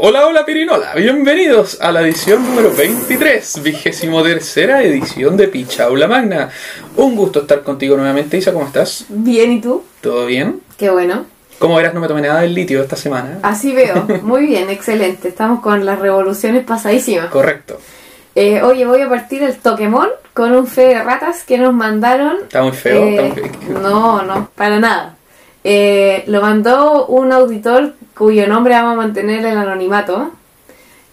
Hola, hola Pirinola, bienvenidos a la edición número 23, vigésimo tercera edición de Pichaula Magna. Un gusto estar contigo nuevamente, Isa, ¿cómo estás? Bien, ¿y tú? ¿Todo bien? Qué bueno. Como verás, no me tomé nada del litio esta semana. Así veo. Muy bien, excelente. Estamos con las revoluciones pasadísimas. Correcto. Eh, oye, voy a partir el Toquemón con un fe de ratas que nos mandaron. Está muy feo. Eh, está muy feo. No, no, para nada. Eh, lo mandó un auditor cuyo nombre vamos a mantener el anonimato.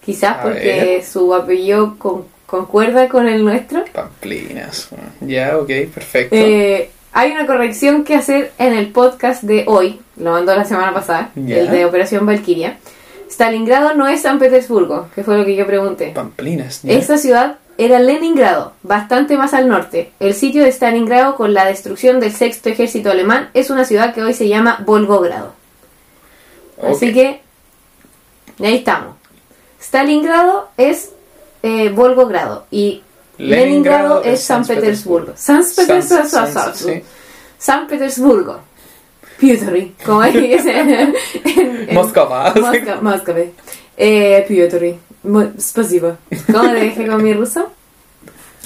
Quizás A porque ver. su apellido con- concuerda con el nuestro. Pamplinas. Ya, ok, perfecto. Eh, hay una corrección que hacer en el podcast de hoy, lo mandó la semana pasada, el de Operación Valkyria. Stalingrado no es San Petersburgo, que fue lo que yo pregunté. Pamplinas. ya. Esta ciudad era Leningrado, bastante más al norte. El sitio de Stalingrado, con la destrucción del sexto ejército alemán, es una ciudad que hoy se llama Volgogrado. Así Ok. que, ahí estamos. Stalingrado es eh, Volgogrado y Leningrado, es San Petersburgo. San Petersburgo. San- San- sí. San Petersburgo. Piotr, como en- en- Moscova. Moscova. Eh, Piotr. Spasibo. ¿Cómo le dije con mi ruso?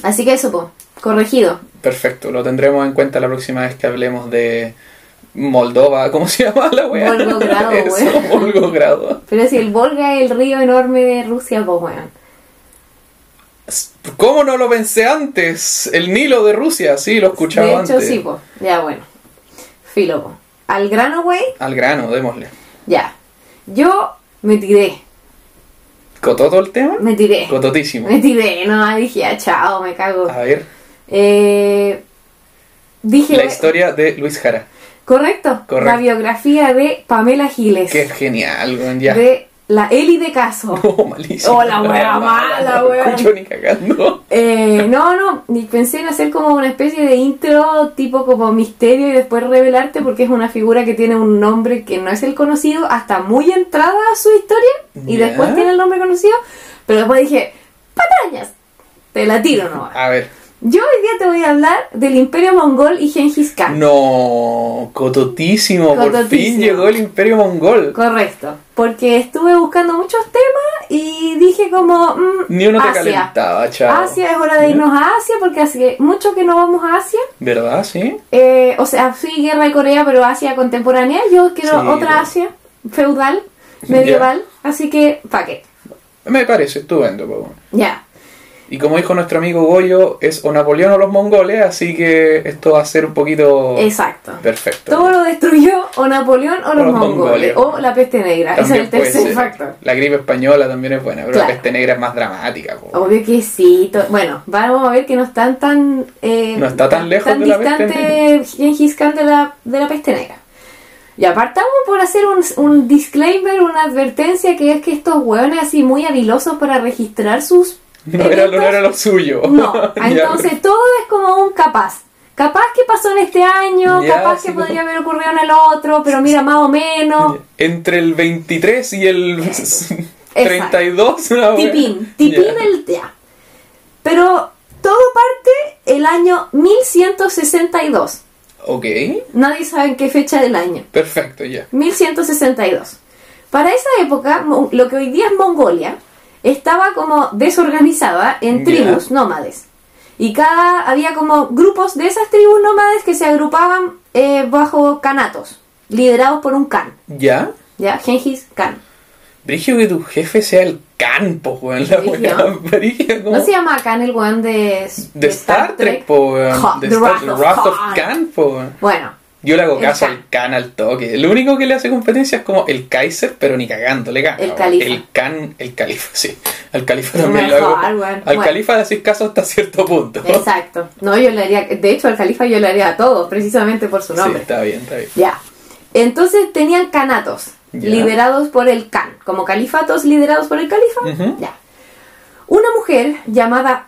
Así que eso, po, corregido. Perfecto, lo tendremos en cuenta la próxima vez que hablemos de Moldova. ¿Cómo se llama la wea? Volgogrado, wea. Volgogrado. Pero si el Volga es el río enorme de Rusia, pues weón. ¿Cómo no lo pensé antes? El Nilo de Rusia, sí, lo he escuchado De hecho, antes. sí, po. Ya, bueno. Filo, po. Al grano, güey, Al grano, démosle. ya. Yo me tiré. ¿Cototo el tema? Me tiré. Cototísimo. Me tiré, no, dije, ah, chao, me cago. A ver, Eh, dije, la historia de Luis Jara. correcto, Correcto. la biografía de Pamela Giles. Qué genial, weón, ya. De la Eli de Caso. Oh, malísimo. Oh, la wea mala, no weón. escucho ni cagando. Eh, no, no, ni pensé en hacer como una especie de intro tipo como misterio y después revelarte porque es una figura que tiene un nombre que no es el conocido hasta muy entrada a su historia y después tiene el nombre conocido, pero después dije, patrañas, te la tiro nomás. A ver. Yo hoy día te voy a hablar del Imperio Mongol y Genghis Khan. No, cototísimo. Por fin llegó el Imperio Mongol. Correcto, porque estuve buscando muchos temas y dije como, mm, Ni uno te Asia. calentaba, chao. Asia es hora de irnos a Asia porque hace mucho que no vamos a Asia. ¿Verdad? Sí. Eh, o sea, sí, guerra de Corea, pero Asia contemporánea. Yo quiero Sí, otra Asia, feudal, medieval. Así que, pa' qué. Me parece estupendo, weón. Ya. Y como dijo nuestro amigo Goyo, es o Napoleón o los mongoles, así que esto va a ser un poquito Exacto. perfecto. Todo lo destruyó o Napoleón o los, los mongoles. mongoles. O la peste negra. Ese es el tercer factor. La gripe española también es buena, pero Claro. la peste negra es más dramática. po. Obvio que sí. Bueno, vamos a ver que no están tan... eh, No está tan lejos de la peste Gengis Khan de la, de la peste negra. Y apartamos por hacer un, un disclaimer, una advertencia, que es que estos hueones así muy habilosos para registrar sus No era, lo- no era lo suyo. No, entonces todo es como un capaz. Capaz que pasó en este año, Ya, capaz que como- podría haber ocurrido en el otro, pero mira, más o menos. Entre el 23 y el 32, una wea. Tipín, tipín Ya. el ya. Pero todo parte el año 1162. Ok, Nadie sabe en qué fecha del año. perfecto, ya. 1162. Para esa época, lo que hoy día es Mongolia, estaba como desorganizada en tribus nómades. Y cada había como grupos de esas tribus nómades que se agrupaban eh, bajo canatos, liderados por un Khan, ¿Ya? ¿ya? Genghis Khan. Brigio que tu jefe sea el campo, weón. La como- ¿No se llama Khan el weón de, De Star Trek, po, weón. Khan, De The Wrath of Khan. Khan, po, weón. Bueno, Yo le hago caso al Khan al toque. Lo único que le hace competencia es como el Kaiser, pero ni cagando le gana. El califa. El Khan, el califa, sí. Al califa también mejor, hago. Al Bueno. califa le haces caso hasta cierto punto. exacto. No, yo le haría, de hecho al califa yo le haría a todos, precisamente por su Sí, nombre. está bien, está bien. Ya. Entonces tenían canatos Ya. liderados por el Khan, como califatos liderados por el califa. Ya. Una mujer llamada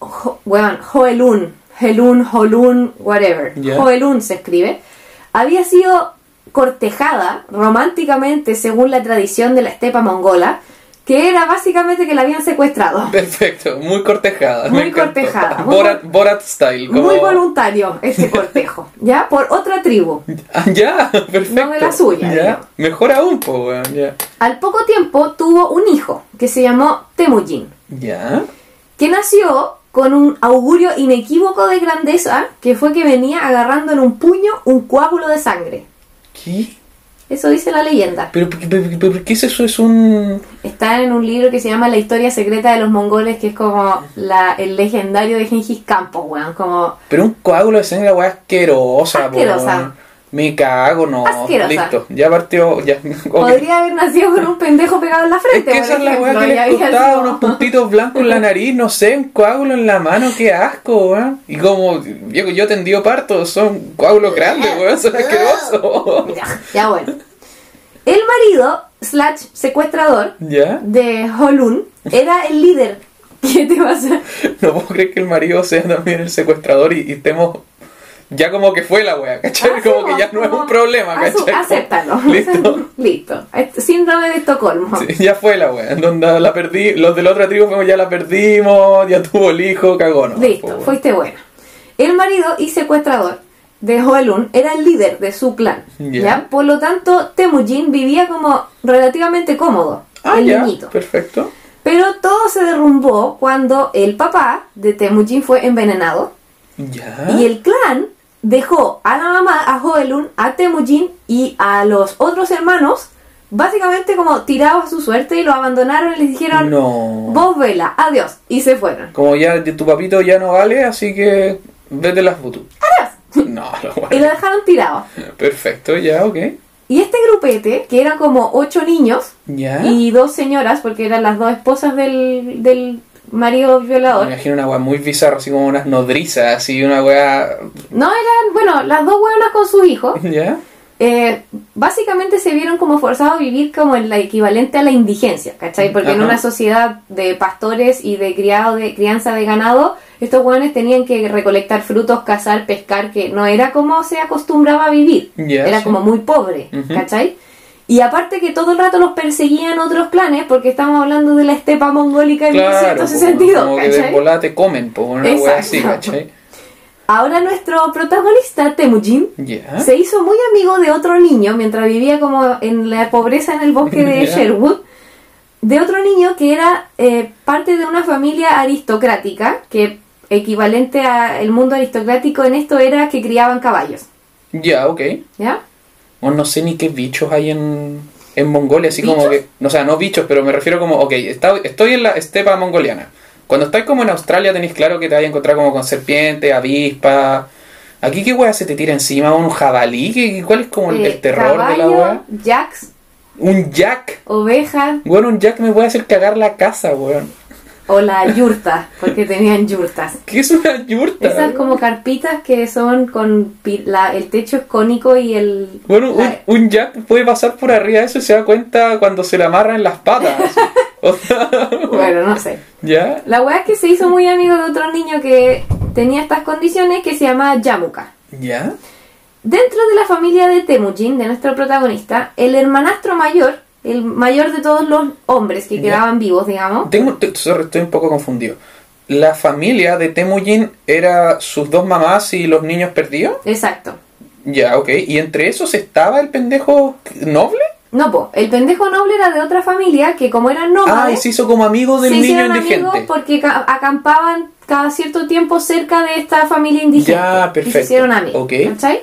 Jo- Joelun, Helun, Holun, whatever. Joelun se escribe. Había sido cortejada románticamente según la tradición de la estepa mongola, que era básicamente que la habían secuestrado. Perfecto, muy cortejada. Muy cortejada, muy Borat, Borat style. como- Muy voluntario ese cortejo, ¿ya? Por otra tribu. Ah, ya, perfecto. No de la suya, Ya. Mejor aún, pues, weón. Ya. Al poco tiempo tuvo un hijo que se llamó Temujin, Ya. que nació con un augurio inequívoco de grandeza, que fue que venía agarrando en un puño un coágulo de sangre. ¿Qué? Eso dice la leyenda. ¿Pero, pero, pero- pero qué es eso? Es un. Está en un libro que se llama La historia secreta de los mongoles, que es como la, el legendario de Gengis po, weón, como... Pero un coágulo de sangre, weá, asquerosa, Asquerosa. weón. Me cago, no. Asquerosa. Listo, ya partió. Ya. Podría haber nacido con un pendejo pegado en la Es frente, que por esa es la weá que les costaba sido- unos puntitos blancos en la nariz, no sé, un coágulo en la mano, qué asco, weón. Y como, viejo, yo tendido parto, son coágulos grandes, weón, son asquerosos. Ya, ya bueno. El marido, slash secuestrador, ¿Ya? de Holun, era el líder. ¿Qué te pasa? No puedo creer que el marido sea también el secuestrador y, y estemos. Ya como que fue la wea, ¿cachai? Ah, como que ya no es un problema, asu- ¿cachai? Acéptalo. Listo. Listo. Este- Síndrome de Estocolmo. Sí, ya fue la wea. Donde la perdí, los de la otra tribu fuimos, ya la perdimos, ya tuvo el hijo, cagó, ¿no? Listo, fuiste buena. El marido y secuestrador de Hoelun era el líder de su clan. Ya. ¿ya? Por lo tanto, Temujin vivía como relativamente cómodo. Ah, el niñito. perfecto. Pero todo se derrumbó cuando el papá de Temujin fue envenenado Ya. y el clan dejó a la mamá, a Hoelun, a Temujin y a los otros hermanos básicamente como tirados a su suerte y lo abandonaron y les dijeron No. vos vela, adiós y se fueron. Como ya tu papito ya no vale, así que vete las futu. Adiós. No, no Y lo dejaron tirado. Perfecto, ya, ok. Y este grupete, que eran como ocho niños Ya. y dos señoras, porque eran las dos esposas del, del marido Me violador. imagino una wea muy bizarra, así como unas nodrizas, así una wea. No eran, bueno, las dos buenas con sus hijos. ¿Ya? eh, básicamente se vieron como forzados a vivir como en la equivalente a la indigencia, ¿cachai? Porque en una sociedad de pastores y de criado de crianza de ganado, estos hueones tenían que recolectar frutos, cazar, pescar, que no era como se acostumbraba a vivir. Era sí. como muy pobre. ¿cachai? Y aparte que todo el rato los perseguían otros clanes, porque estamos hablando de la estepa mongólica en Claro, 1162, como que de te comen, po, una wea así. ¿cachai? Ahora nuestro protagonista, Temujin, se hizo muy amigo de otro niño mientras vivía como en la pobreza en el bosque de. Sherwood. De otro niño que era eh, parte de una familia aristocrática, que equivalente al mundo aristocrático en esto era que criaban caballos. Ya, ok. ¿Ya? O no sé ni qué bichos hay en, en Mongolia, así como que. No, o sea, no bichos, pero me refiero como, ok, está- estoy en la estepa mongoliana. Cuando estáis como en Australia tenéis claro que te vais a encontrar como con serpientes, avispas. Aquí qué wea se te tira encima, un jabalí, ¿Qué- ¿cuál es como el, Eh, el terror de la wea? jacks, Un jack. ovejas Bueno, un jack me puede hacer cagar la casa, weón. O la yurta, porque tenían yurtas. ¿Qué es una yurta? Esas como carpitas que son con la, el techo es cónico y el... Bueno, un, la- un jack puede pasar por arriba de eso y se da cuenta cuando se le amarran en las patas. Bueno, no sé. ¿Ya? La weá es que se hizo muy amigo de otro niño que tenía estas condiciones que se llama Yamuka. ¿Ya? Dentro de la familia de Temujin, de nuestro protagonista, el hermanastro mayor, el mayor de todos los hombres que Ya. quedaban vivos, digamos, Tengo, estoy un poco confundido. ¿La familia de Temujin era sus dos mamás y los niños perdidos? exacto. Ya, ok. ¿Y entre esos estaba el pendejo noble? No, po, el pendejo noble era de otra familia que como eran Ah, y nómades, se hizo como amigo del se niño hicieron amigos indigente. porque ca- acampaban cada cierto tiempo cerca de esta familia indigente. Ya, Y se perfecto. hicieron amigos. Ok. ¿cachai?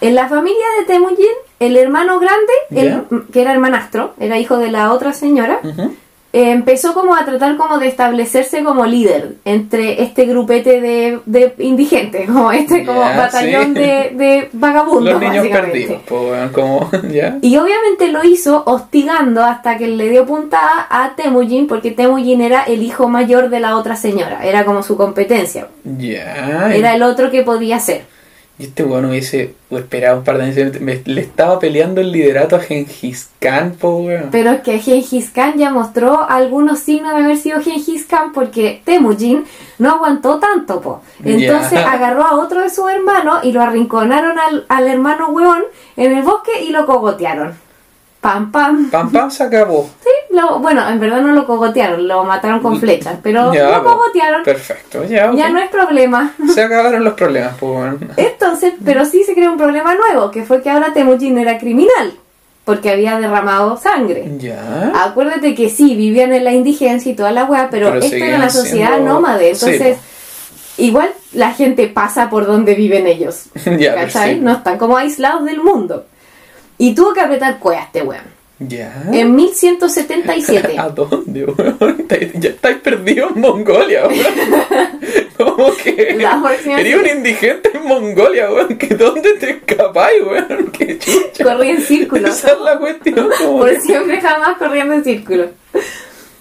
En la familia de Temujin, el hermano grande, el- que era hermanastro, era hijo de la otra señora, eh, empezó como a tratar como de establecerse como líder entre este grupete de, de indigentes, como este como batallón sí. de, de vagabundos. Los niños perdidos. Pues, como, ¿ya? Y obviamente lo hizo hostigando hasta que le dio puntada a Temujin, porque Temujin era el hijo mayor de la otra señora, era como su competencia, era el otro que podía ser. Y este weón hubiese esperado un par de años. me- le estaba peleando el liderato a Gengis Khan, po, weón. Pero es que Gengis Khan ya mostró algunos signos de haber sido Gengis Khan porque Temujin no aguantó tanto, po. Entonces agarró a otro de sus hermanos y lo arrinconaron al, al hermano hueón en el bosque y lo cogotearon. Pam pam. Pam, pam, se acabó. Sí, lo- bueno, en verdad no lo cogotearon, lo mataron con flechas, pero Ya, lo pues, cogotearon. Perfecto, ya. Ya no es problema. Se acabaron los problemas, pues. Entonces, pero sí se creó un problema nuevo, que fue que ahora Temujin era criminal, porque había derramado sangre. Ya. Acuérdate que sí, vivían en la indigencia y toda la weá, pero, Pero esto era una sociedad siendo- nómade, Sí, entonces igual la gente pasa por donde viven ellos. Ya, ¿Cachai? sí. No están como aislados del mundo. Y tuvo que apretar cueva este weón. Ya. En 1177. ¿A dónde, weón? Ya estáis perdidos en Mongolia, weón. ¿Cómo que? Sí. un indigente en Mongolia, weón. ¿Que ¿Dónde te escapáis, weón? ¿Qué chucha? Corrí en círculo. Esa es la cuestión, Por que- siempre jamás corriendo en círculo.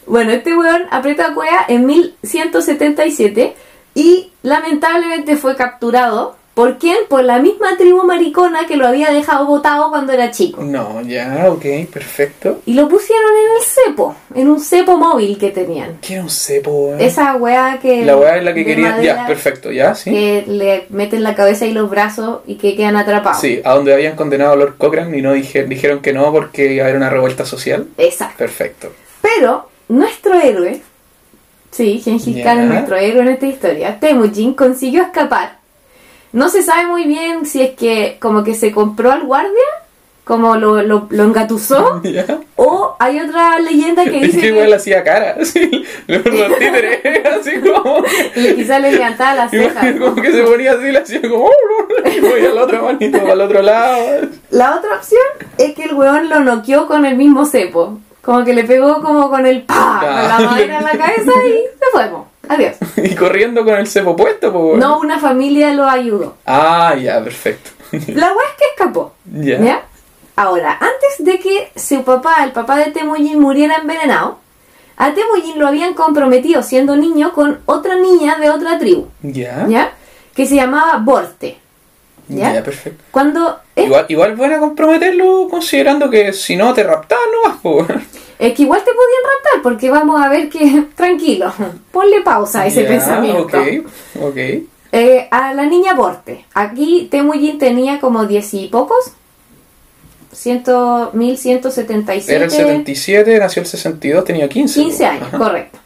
Bueno, este weón aprieta cueva en 1177 y lamentablemente fue capturado. ¿Por quién? Por la misma tribu maricona que lo había dejado botado cuando era chico. No, ya, ok, perfecto. Y lo pusieron en el cepo, en un cepo móvil que tenían. ¿Qué era un cepo, weón? Esa weá que... La weá es la que de quería. madera Ya, perfecto, ya, sí. Que le meten la cabeza y los brazos y que quedan atrapados. Sí, a donde habían condenado a Lord Cochrane y no dije- dijeron que no porque iba a haber una revuelta social. Exacto. Perfecto. Pero nuestro héroe, sí, Gengis Khan es nuestro héroe en esta historia, Temujin consiguió escapar. No se sabe muy bien si es que como que se compró al guardia, como lo, lo, lo engatusó, ¿Ya? o hay otra leyenda que Es dice que que igual hacía cara, así, los títeres, así como, le, quizás le levantaba las cejas. como que se ponía así, le hacía como, y voy a la otra manito, el otro lado. La otra opción es que el weón lo noqueó con el mismo cepo. Como que le pegó como con el pa, con la madera en la cabeza y se fuimos. Adiós. Y corriendo con el cepo puesto, pues. bueno. No, una familia lo ayudó. Ah, ya, perfecto. La weá es que escapó. Ya. ¿Ya? Ahora, antes de que su papá, el papá de Temujin, muriera envenenado, a Temujin lo habían comprometido siendo niño con otra niña de otra tribu, Ya. ¿ya? Que se llamaba Borte. ¿Ya? Ya, perfecto. Cuando... Igual, igual buena comprometerlo considerando que si no te raptaban, no vas. Es que igual te podían raptar, porque vamos a ver que... Tranquilo, ponle pausa a ese pensamiento. Ok, ok. Eh, a la niña Borte. Aquí Temujin tenía como diez y pocos. Ciento, 1177. Era el 77, nació el 62, tenía 15. 15 pues. años, Ajá. correcto.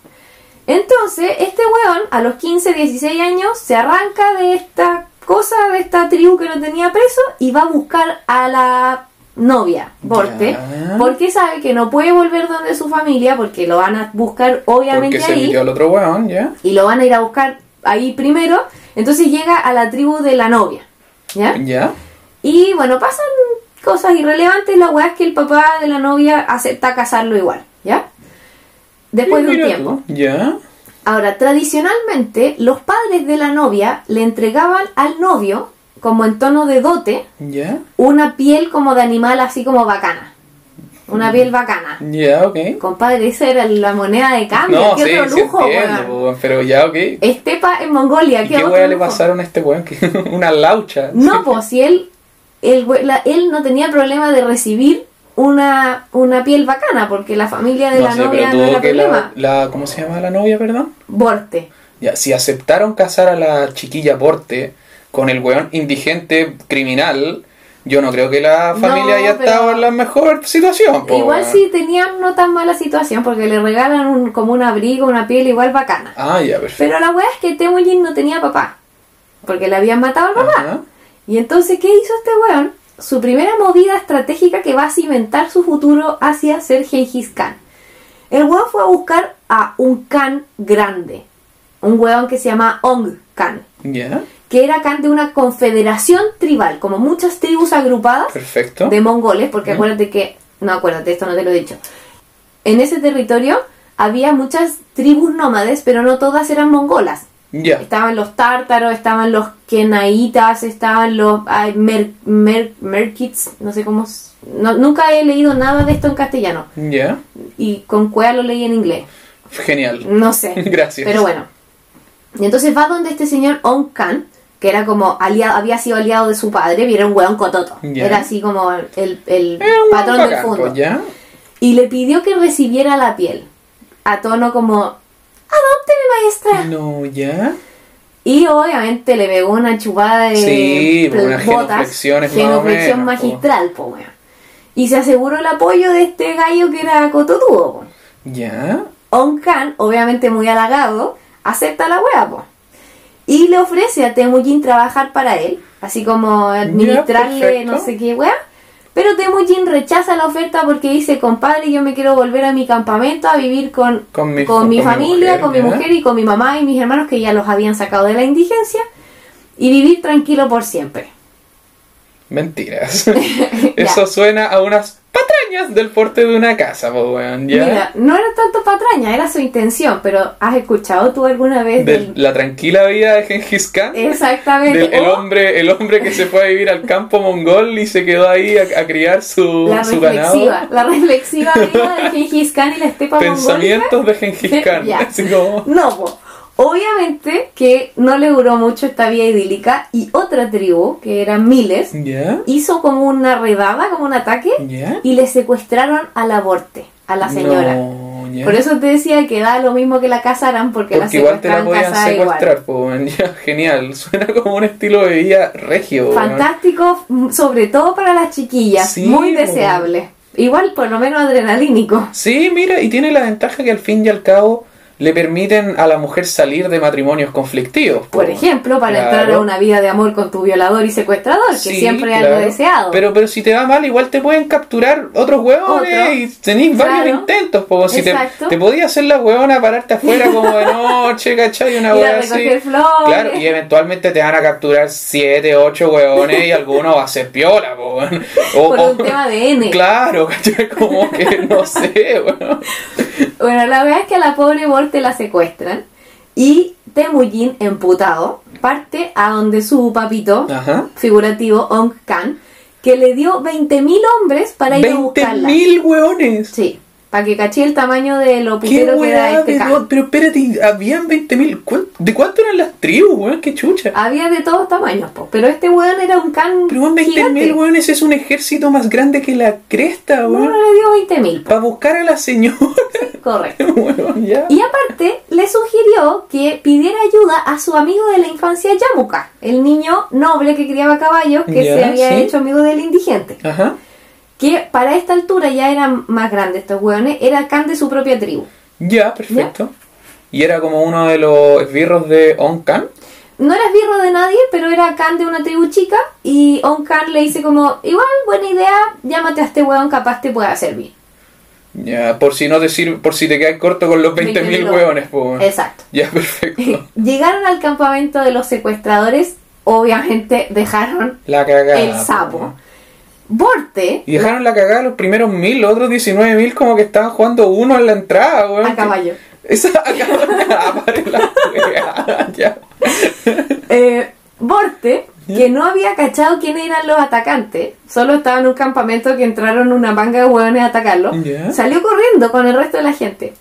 Entonces, este weón a los 15, 16 años se arranca de esta cosa, de esta tribu que lo tenía preso y va a buscar a la novia, Borte, Ya. porque sabe que no puede volver donde su familia porque lo van a buscar obviamente Porque ahí al otro weón, ¿ya? y lo van a ir a buscar ahí primero. Entonces llega a la tribu de la novia, ¿ya? ¿Ya? Y bueno, pasan cosas irrelevantes. La weá es que el papá de la novia acepta casarlo igual, ¿ya? Después de un tiempo. tú, ¿Ya? Ahora, tradicionalmente, los padres de la novia le entregaban al novio, como en tono de dote, una piel como de animal así como bacana. Una piel bacana. ¿Ya? Ok. Compadre, esa era la moneda de cambio. No, ¿Qué sí, otro sí lujo, entiendo, weón? po, weón, pero ya, ok. ¿Y Estepa en Mongolia. ¿Qué, qué le pasaron a este weón? Una laucha. No, pues si él, él, la- él no tenía problema de recibir una, una piel bacana, porque la familia de No la sé, novia pero no tuvo era que problema. la, la... ¿Cómo se llama la novia, perdón? Borte. Ya, si aceptaron casar a la chiquilla Porte con el weón indigente criminal, yo no creo que la No, familia haya estado en la mejor situación. po, igual sí tenían no tan mala situación, porque le regalan un- como un abrigo, una piel igual bacana. Ah, ya, perfecto. Pero la weá es que Temujin no tenía papá, porque le habían matado al papá. Ajá. Y entonces, ¿qué hizo este weón? Su primera movida estratégica que va a cimentar su futuro hacia ser Gengis Khan. El weón fue a buscar a un Khan grande. Un weón que se llama Ong Khan. Ya, Que era Khan de una confederación tribal, como muchas tribus agrupadas perfecto. de mongoles, porque Ya. acuérdate que, no acuérdate, esto no te lo he dicho. En ese territorio había muchas tribus nómades, pero no todas eran mongolas. Ya, Estaban los tártaros, estaban los kenaitas, estaban los ay, mer, mer- merkits, no sé cómo... no- nunca he leído nada de esto en castellano. ya. Y con cuea lo leí en inglés. Genial. No sé. Gracias. Pero bueno. Y entonces va donde este señor On Khan, que era como aliado, había sido aliado de su padre, y era un weón cototo. Era así como el, el patrón del fondo. ya. Y le pidió que recibiera la piel. A tono como, adópteme maestra. No, ya. Y obviamente le pegó una chupada de Sí, genuflexión po. magistral, po, weón. y se aseguró el apoyo de este gallo que era cototudo. po. Ya. Onkan, obviamente muy halagado, acepta la wea, po. Y le ofrece a Temujin trabajar para él, así como administrarle no sé qué wea. Pero Temujin rechaza la oferta porque dice, compadre, yo me quiero volver a mi campamento a vivir con, Con mi- con mi con mi familia, mujer, con mi mujer y con mi mamá y mis hermanos que ya los habían sacado de la indigencia y vivir tranquilo por siempre. Mentiras. Eso suena a unas patrañas del porte de una casa, pues, weón. Ya. Mira, no era tanto patraña, era su intención, pero ¿has escuchado tú alguna vez De del... la tranquila vida de Genghis Khan. Exactamente. Del- el, o- hombre, el hombre que se fue a vivir al campo mongol y se quedó ahí a, a criar su, La su reflexiva, ganado. la reflexiva vida de Gengis Khan y la estepa mongólica. Pensamientos de Genghis Khan. Así como. No, po. Obviamente que no le duró mucho esta vida idílica y otra tribu, que eran miles, hizo como una redada, como un ataque y le secuestraron a la aborte, a la señora. No. Por eso te decía que da lo mismo que la casaran porque, Porque la igual te la podían igual. secuestrar. Ya, genial. Suena como un estilo de vida regio. Fantástico, mm, sobre todo para las chiquillas, Sí, muy po. deseable. Igual por lo menos adrenalínico. Sí, mira, y tiene la ventaja que al fin y al cabo le permiten a la mujer salir de matrimonios conflictivos. Por po. ejemplo, para Claro. entrar a una vida de amor con tu violador y secuestrador, que Sí, siempre es claro. algo deseado. Pero, pero si te va mal, igual te pueden capturar otros hueones Otro. y tenéis varios intentos. Po. Si te, te podías hacer la hueona, pararte afuera como de noche, ¿cachai? Una Ir a hueá así. flores. Claro, y eventualmente te van a capturar 7, 8 hueones y alguno va a ser piola, po. O, por o- un tema de N. Claro, ¿cachai? Como que no sé, weón. Bueno, la verdad es que a la pobre Morte la secuestran y Temujin, emputado, parte a donde su papito, Ajá. figurativo, Ong Khan, que le dio 20.000 hombres para ir a buscarla. 20.000 hueones. Sí, para que caché el tamaño de lo ¿Qué putero que era este no- Pero espérate, habían 20.000. ¿cuán- ¿De cuánto eran las tribus, weón? Qué chucha. Había de todos tamaños, po, pero este weón era un Khan Pero weón, 20.000 gigante. weones es un ejército más grande que la cresta, weón. no le dio 20.000, Para buscar a la señora, correcto. weón, ya. Y aparte, le sugirió que pidiera ayuda a su amigo de la infancia Yamuka, el niño noble que criaba caballos, que Ya, se había sí. hecho amigo del indigente. Ajá. Que para esta altura ya eran más grandes estos hueones, era Khan de su propia tribu. Ya, perfecto. Y era como uno de los esbirros de Onkan. No era esbirro de nadie, pero era Khan de una tribu chica, y On Khan le dice como, igual, buena idea, llámate a este hueón, capaz te pueda servir. Ya, por si no te sirve, por si te quedas corto con los 20.000 20.000 hueones, pues. Exacto. Ya, perfecto. Llegaron al campamento de los secuestradores, obviamente dejaron La cagada. el po, sapo. Borte, Y dejaron la cagada los primeros mil, los otros 19.000 como que estaban jugando uno en la entrada, weón. a caballo. Esa pare la wea, ya. Eh, Borte, que no había cachado quiénes eran los atacantes, solo estaba en un campamento que entraron una manga de hueones a atacarlo, salió corriendo con el resto de la gente.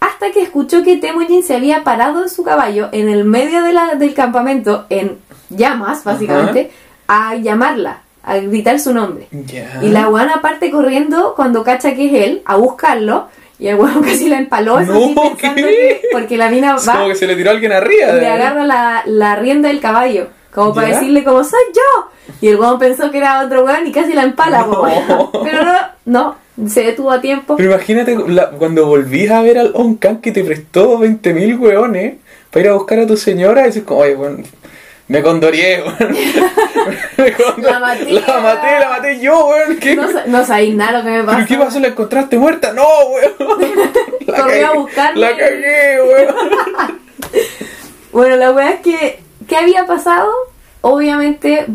Hasta que escuchó que Temujin se había parado en su caballo en el medio de la- del campamento, en llamas, básicamente, a llamarla, a gritar su nombre. Ya. Y la hueona parte corriendo cuando cacha que es él, a buscarlo, y el hueón casi la empaló, No, sí, pensando ¿qué? que- porque la mina va como que se le tiró alguien arriba. y le agarra la, la rienda del caballo, como para ¿Ya? decirle como soy yo. Y el weón pensó que era otro weón y casi la empala, No. Pero no, no, se detuvo a tiempo. Pero imagínate la- cuando volvís a ver al Onkan que te prestó 20.000 hueones para ir a buscar a tu señora y dices como, oye, weón, me condorié, weón. Me condor- La maté. La maté, la maté yo, weón. ¿Qué, No, no sabéis nada lo que me ¿Pero pasó. qué pasó? ¿La encontraste muerta? No, weón. La Corrió a buscarme. La cagué, weón. Bueno, la weá es que, ¿qué había pasado? Obviamente,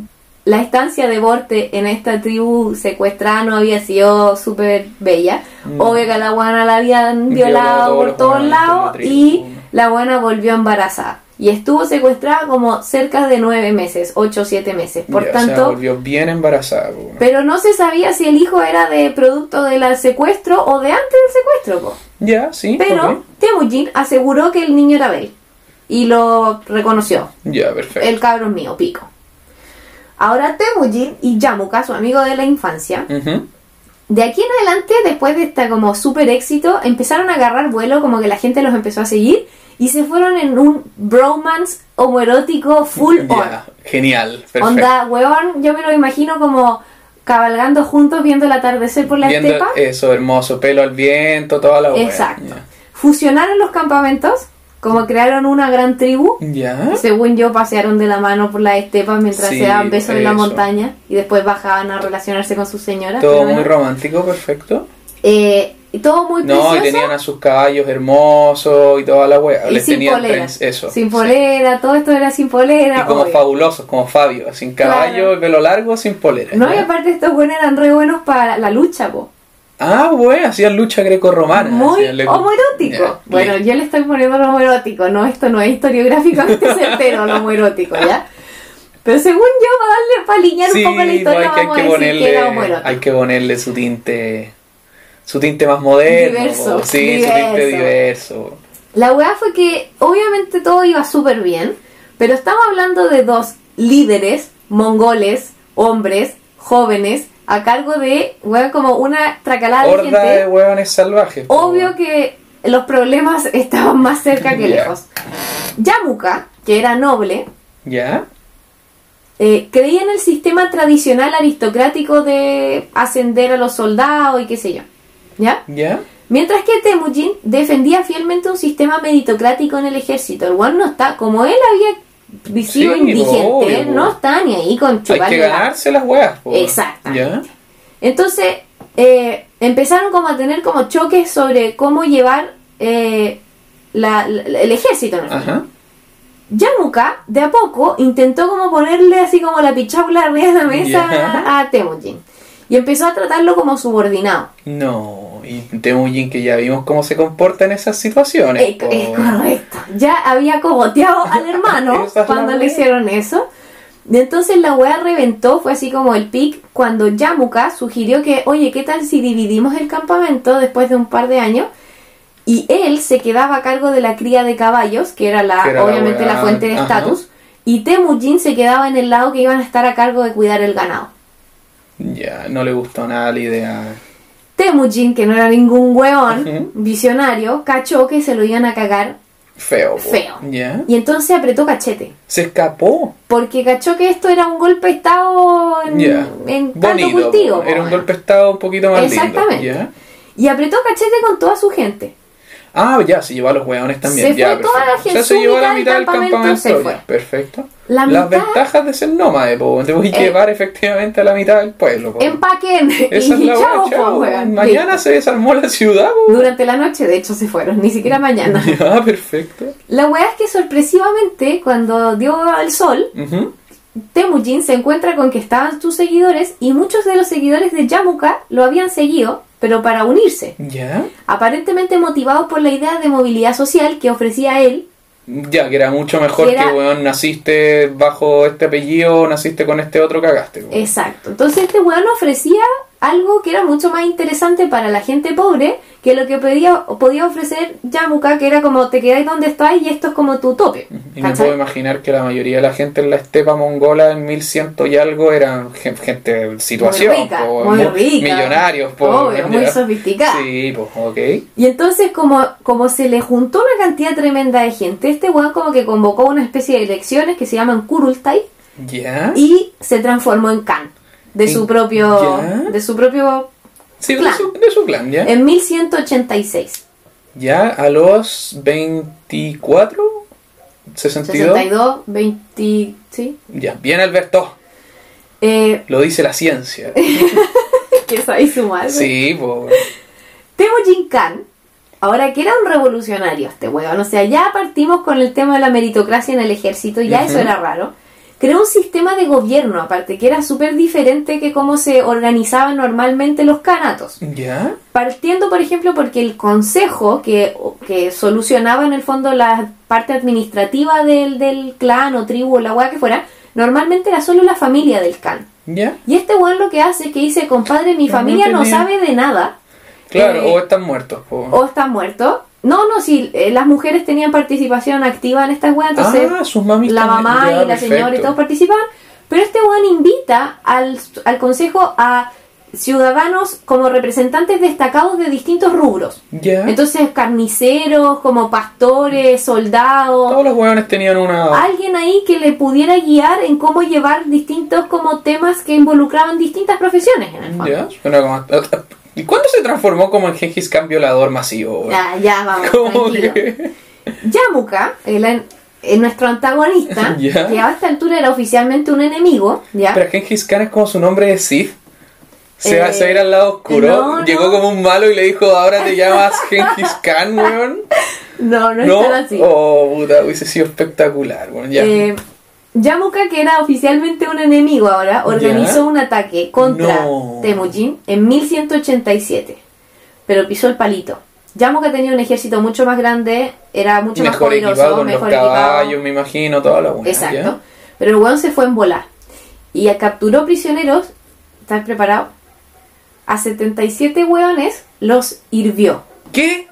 la estancia de Borte en esta tribu secuestrada no había sido súper bella. Mm. Obvio que a la buena la habían Violado violado por todos lados y la buena volvió embarazada. Y estuvo secuestrada como cerca de nueve meses, ocho o siete meses. Por Ya, o sea, tanto, volvió bien embarazada, pero no se sabía si el hijo era de producto del secuestro o de antes del secuestro. po. Ya, sí. Pero. Temujin aseguró que el niño era de él y lo reconoció. Ya, perfecto. El cabro es mío, pico. Ahora Temujin y Yamuka, su amigo de la infancia, de aquí en adelante, después de este como super éxito, empezaron a agarrar vuelo, como que la gente los empezó a seguir y se fueron en un bromance homoerótico full on. Ya, genial, perfecto. Onda, weón, yo me lo imagino como cabalgando juntos viendo el atardecer por la Viendo estepa. eso, hermoso, pelo al viento, toda la wea. Exacto. Fusionaron los campamentos, como crearon una gran tribu. Ya. ¿Ya? Según yo, pasearon de la mano por la estepa mientras Sí, se daban besos en la montaña y después bajaban a relacionarse con sus señoras. Todo muy romántico, perfecto. Eh, y todo muy No, precioso. y tenían a sus caballos hermosos y toda la wea. y Les sin tenían polera. eso. Sin sí. polera, todo esto era sin polera. Y como obvio. fabulosos, como Fabio, sin caballo, Claro. pelo largo, sin polera. No, y aparte estos buenos eran re buenos para la lucha, po. Ah, bueno, hacían lucha grecorromana. Muy homoerótico. Bueno, yo le estoy poniendo lo homoerótico, no, esto no es historiográficamente certero, lo homoerótico, ¿ya? Pero según yo, para darle, para alinear Sí, un poco la historia, hay que, hay vamos que a decir que era ponerle, homoerótico. hay que ponerle su tinte, su tinte más moderno. Diverso. Sí, su tinte diverso. La weá fue que obviamente todo iba súper bien, pero estamos hablando de dos líderes mongoles, hombres, jóvenes, a cargo de, weón, como una tracalada Horda de gente. hueones salvajes. Obvio que los problemas estaban más cerca que lejos. Yamuka, que era noble, ¿Ya? eh, creía en el sistema tradicional aristocrático de ascender a los soldados y qué sé yo. ¿Ya? ¿Ya? Mientras que Temujin defendía fielmente un sistema meritocrático en el ejército. El one no está, como él había sido Sí, indigente, obvio, él no está ni ahí con Hay que chuparle la- ganarse las po. Exactamente. ¿Ya? Entonces, eh, empezaron como a tener como choques sobre cómo llevar eh, la- la- el ejército. en el fondo. Ajá. Yamuka, de a poco, intentó como ponerle así como la pichaula arriba de la mesa a Temujin. Y empezó a tratarlo como subordinado. No, y Temujin que ya vimos cómo se comporta en esas situaciones. Es, correcto. Ya había cogoteado al hermano cuando la le hicieron eso. Y entonces la wea reventó, fue así como el pic, cuando Yamuka sugirió que, oye, ¿qué tal si dividimos el campamento después de un par de años? Y él se quedaba a cargo de la cría de caballos, que era la, Que era la obviamente wea- la fuente de estatus. Y Temujin se quedaba en el lado que iban a estar a cargo de cuidar el ganado. Ya, no le gustó nada la idea. Temujin, que no era ningún weón Ujú. visionario, cachó que se lo iban a cagar Feo. Feo. Y entonces apretó cachete. Se escapó. Porque cachó que esto era un golpe de estado en, caldo Bonito. cultivo. Era un golpe de estado un poquito más Exactamente. lindo. Ya. Y apretó cachete con toda su gente. Ah, ya, se llevó a los hueones también. Se ya, fue toda la perfecto. gente, O sea, se llevó a la mitad del campamento campamento. se fue. Perfecto. La Las mitad- ventajas de ser nómade, po. Te voy a Eh, llevar efectivamente a la mitad del pueblo, po. Empaquen. Esa es y la chao, hora, po. Mañana Listo. se desarmó la ciudad. Durante la noche, de hecho, se fueron. Ni siquiera mañana. Ya, perfecto. La weá es que sorpresivamente, cuando dio el sol, Ujú. Temujin se encuentra con que estaban sus seguidores y muchos de los seguidores de Yamuka lo habían seguido, pero para unirse. Ya. Aparentemente motivados por la idea de movilidad social que ofrecía él Ya, que era mucho mejor Que weón, naciste bajo este apellido, naciste con este otro, cagaste. po. Exacto. Entonces este weón ofrecía algo que era mucho más interesante para la gente pobre que lo que podía, podía ofrecer Yamuka, que era como te quedáis donde estáis y esto es como tu tope. Y me puedo imaginar que la mayoría de la gente en la estepa mongola en 1100 y algo eran gen- gente de situación, Muy rica, po, muy mu- rica. millonarios, po, Obvio, muy sofisticada. Sí, pues, ok. Y entonces como, como se le juntó una cantidad tremenda de gente, este weón como que convocó una especie de elecciones que se llaman Kurultai y se transformó en Khan. De ¿Y- su propio. ya? De su propio. Sí, de clan. su, de su clan, ya. En 1186. Ya a los 24, 62. 62, 20. ¿Sí? Ya, bien Alberto, Eh, lo dice la ciencia. que sabéis sumar. Sí, pues. Temujin Khan, ahora que era un revolucionario este weón, o sea, ya partimos con el tema de la meritocracia en el ejército, ya Ujú. eso era raro. Creó un sistema de gobierno, aparte, que era súper diferente que cómo se organizaban normalmente los canatos. Ya. Partiendo, por ejemplo, porque el consejo que, que solucionaba en el fondo la parte administrativa del, del clan o tribu o la weá que fuera, normalmente era solo la familia del clan. Ya. Y este weón lo que hace es que dice, compadre, mi No, familia no sabe de nada. Claro, Eh, o están muertos, po. o están muertos. No, no, sí, eh, las mujeres tenían participación activa en estas weas, entonces ah, sus mamis la también. mamá Ya, y la señora y todos participaban, pero este weón invita al, al consejo a ciudadanos como representantes destacados de distintos rubros. Ya. Entonces, carniceros, como pastores, soldados, Todos los hueones tenían una. alguien ahí que le pudiera guiar en cómo llevar distintos como temas que involucraban distintas profesiones en el fondo. Ya, suena como- ¿Y cuándo se transformó como en Gengis Khan violador masivo? Ya, ya, vamos, que. Yamuka, el, el- nuestro antagonista, Ya. que a esta altura era oficialmente un enemigo, ¿ya? Pero Gengis Khan es como su nombre de Sith. Se, va, Eh, se va a ir al lado oscuro. no, no. Llegó como un malo y le dijo, ahora te llamas Gengis Khan, weón. no, no, No, es tan así. oh, puta, hubiese sido espectacular, weón. Ya. Eh, Yamuka, que era oficialmente un enemigo ahora, organizó Ya. un ataque contra No. Temujin en 1187, pero pisó el palito. Yamuka tenía un ejército mucho más grande, era mucho más mejor poderoso, equipado con los mejor caballos, equipado. me imagino, toda la weón. Exacto. ¿ya? Pero el weón se fue en volar. Y capturó prisioneros, ¿estás preparado? A 77 weones los hirvió. ¿Qué?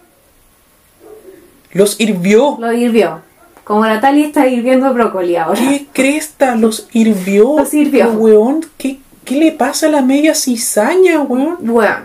Los hirvió. Los hirvió. Como Natalia está hirviendo brócoli ahora. ¿Qué cresta? Los hirvió. Los hirvió. Pero, weón, ¿qué, ¿qué le pasa a la media cizaña, weón? Bueno,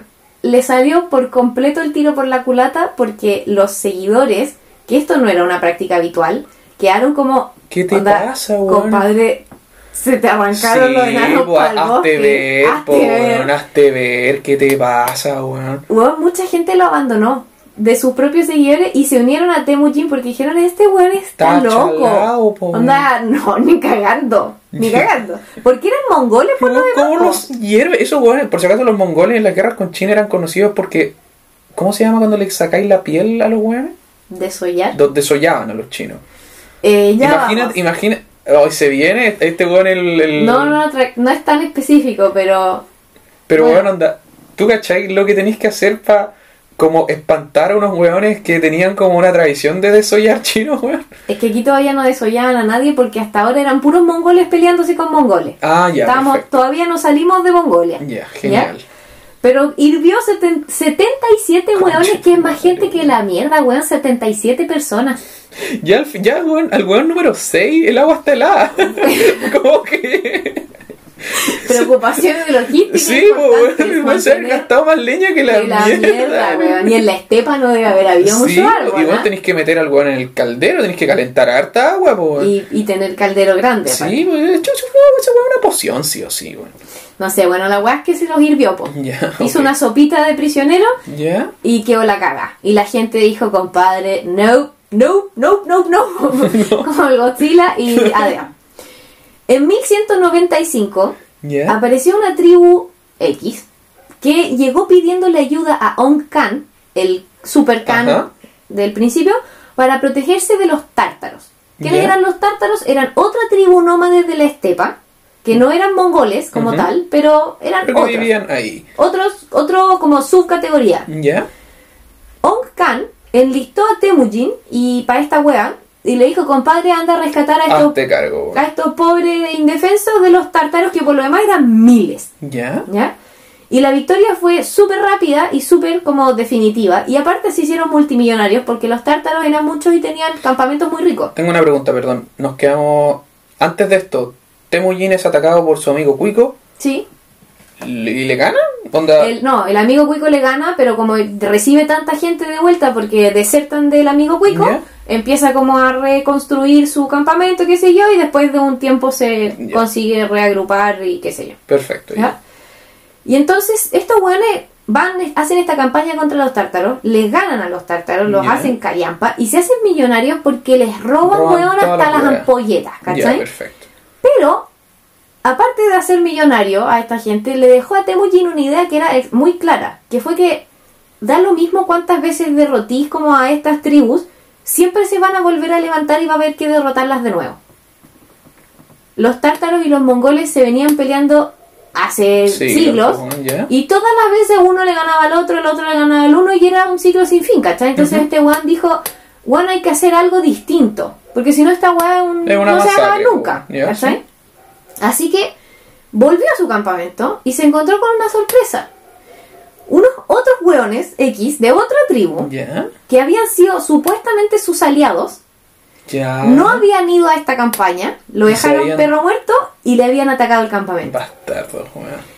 le salió por completo el tiro por la culata porque los seguidores, que esto no era una práctica habitual, quedaron como... ¿Qué te pasa, weón? Compadre, se te arrancaron los enanos pa'l hazte bosque. ver, Hazte po, ver. weón, hazte ver, ¿qué te pasa, weón? Weón, mucha gente lo abandonó de sus propios seguidores y se unieron a Temujin porque dijeron, este weón está, Está loco. chalao, Onda, no, ni cagando, ni cagando. Porque eran mongoles por lo Weón. ¿Cómo los hierve? Esos weones, por si acaso los mongoles en las guerras con China eran conocidos porque... ¿Cómo se llama cuando le sacáis la piel a los weones? Desollar. Los desollaban a los chinos. Eh, ya imagínate... Hoy se viene este weón el... el- No, no, no es tan específico, pero Pero Bueno. weón, onda, ¿tú cachai lo que tenéis que hacer para como espantar a unos weones que tenían como una tradición de desollar chinos, weón? es que aquí todavía no desollaban a nadie porque hasta ahora eran puros mongoles peleándose con mongoles. Ah, ya, perfecto. todavía no salimos de Mongolia. Ya, genial. Pero hirvió seten- 77 weones, que es más gente que la mierda, weón. 77 personas. Ya, al ya weón, al weón número 6 el agua está helada. como que... Preocupación de logística. Sí, weón, va a ser gastado más leña que la, que la mierda, mierda. Y en la estepa no debe haber habido Sí, mucho árbol. y vos ¿ah? tenéis que meter al en el caldero, tenéis que calentar harta agua, weón. y, y tener caldero grande. Sí, pues, esa una poción, sí o sí, weón. No sé, bueno, la weá es que se los hirvió, po. Ya, Hizo una sopita de prisionero Ya, y quedó la caga. Y la gente dijo, compadre, no, no, no, no, no, como el Godzilla y adiós. En 1195 ya. apareció una tribu X que llegó pidiéndole ayuda a Ong Khan, el super Khan del principio, para protegerse de los tártaros. ¿Quiénes Ya. eran los tártaros? Eran otra tribu nómade de la estepa, que no eran mongoles como tal, pero eran otros. vivían ahí. Otros, otro como subcategoría. Ya. Ong Khan enlistó a Temujin y para esta wea y le dijo, compadre, anda a rescatar a estos, Hazte cargo, a estos pobres indefensos de los tártaros que por lo demás eran miles. Ya. ¿Ya? Y la victoria fue súper rápida y súper como definitiva. Y aparte se hicieron multimillonarios porque los tártaros eran muchos y tenían campamentos muy ricos. Tengo una pregunta, perdón. Nos quedamos. Antes de esto, Temujin es atacado por su amigo Cuico Sí. Y le gana. Onda. El, no, el amigo Cuico le gana, pero como recibe tanta gente de vuelta porque desertan del amigo Cuico, empieza como a reconstruir su campamento, qué sé yo, y después de un tiempo se consigue reagrupar y qué sé yo. Perfecto. Y entonces estos weones van, hacen esta campaña contra los tártaros, les ganan a los tártaros, los hacen callampa y se hacen millonarios porque les roban, Roban hasta la las wea. ampolletas, ¿cachai? perfecto. Pero, aparte de hacer millonario a esta gente, le dejó a Temujin una idea que era muy clara, que fue que da lo mismo cuántas veces derrotís como a estas tribus, siempre se van a volver a levantar y va a haber que derrotarlas de nuevo. Los tártaros y los mongoles se venían peleando hace Sí, siglos y todas las veces uno le ganaba al otro, el otro le ganaba al uno y era un ciclo sin fin, ¿cachai? Entonces este Juan dijo, Juan hay que hacer algo distinto, porque si no esta es una no se masacre, nunca, ¿cachai? sí. Así que volvió a su campamento y se encontró con una sorpresa. Unos otros hueones X de otra tribu que habían sido supuestamente sus aliados Ya. no habían ido a esta campaña, lo dejaron habían- perro muerto y le habían atacado el campamento. Bastardo, weón.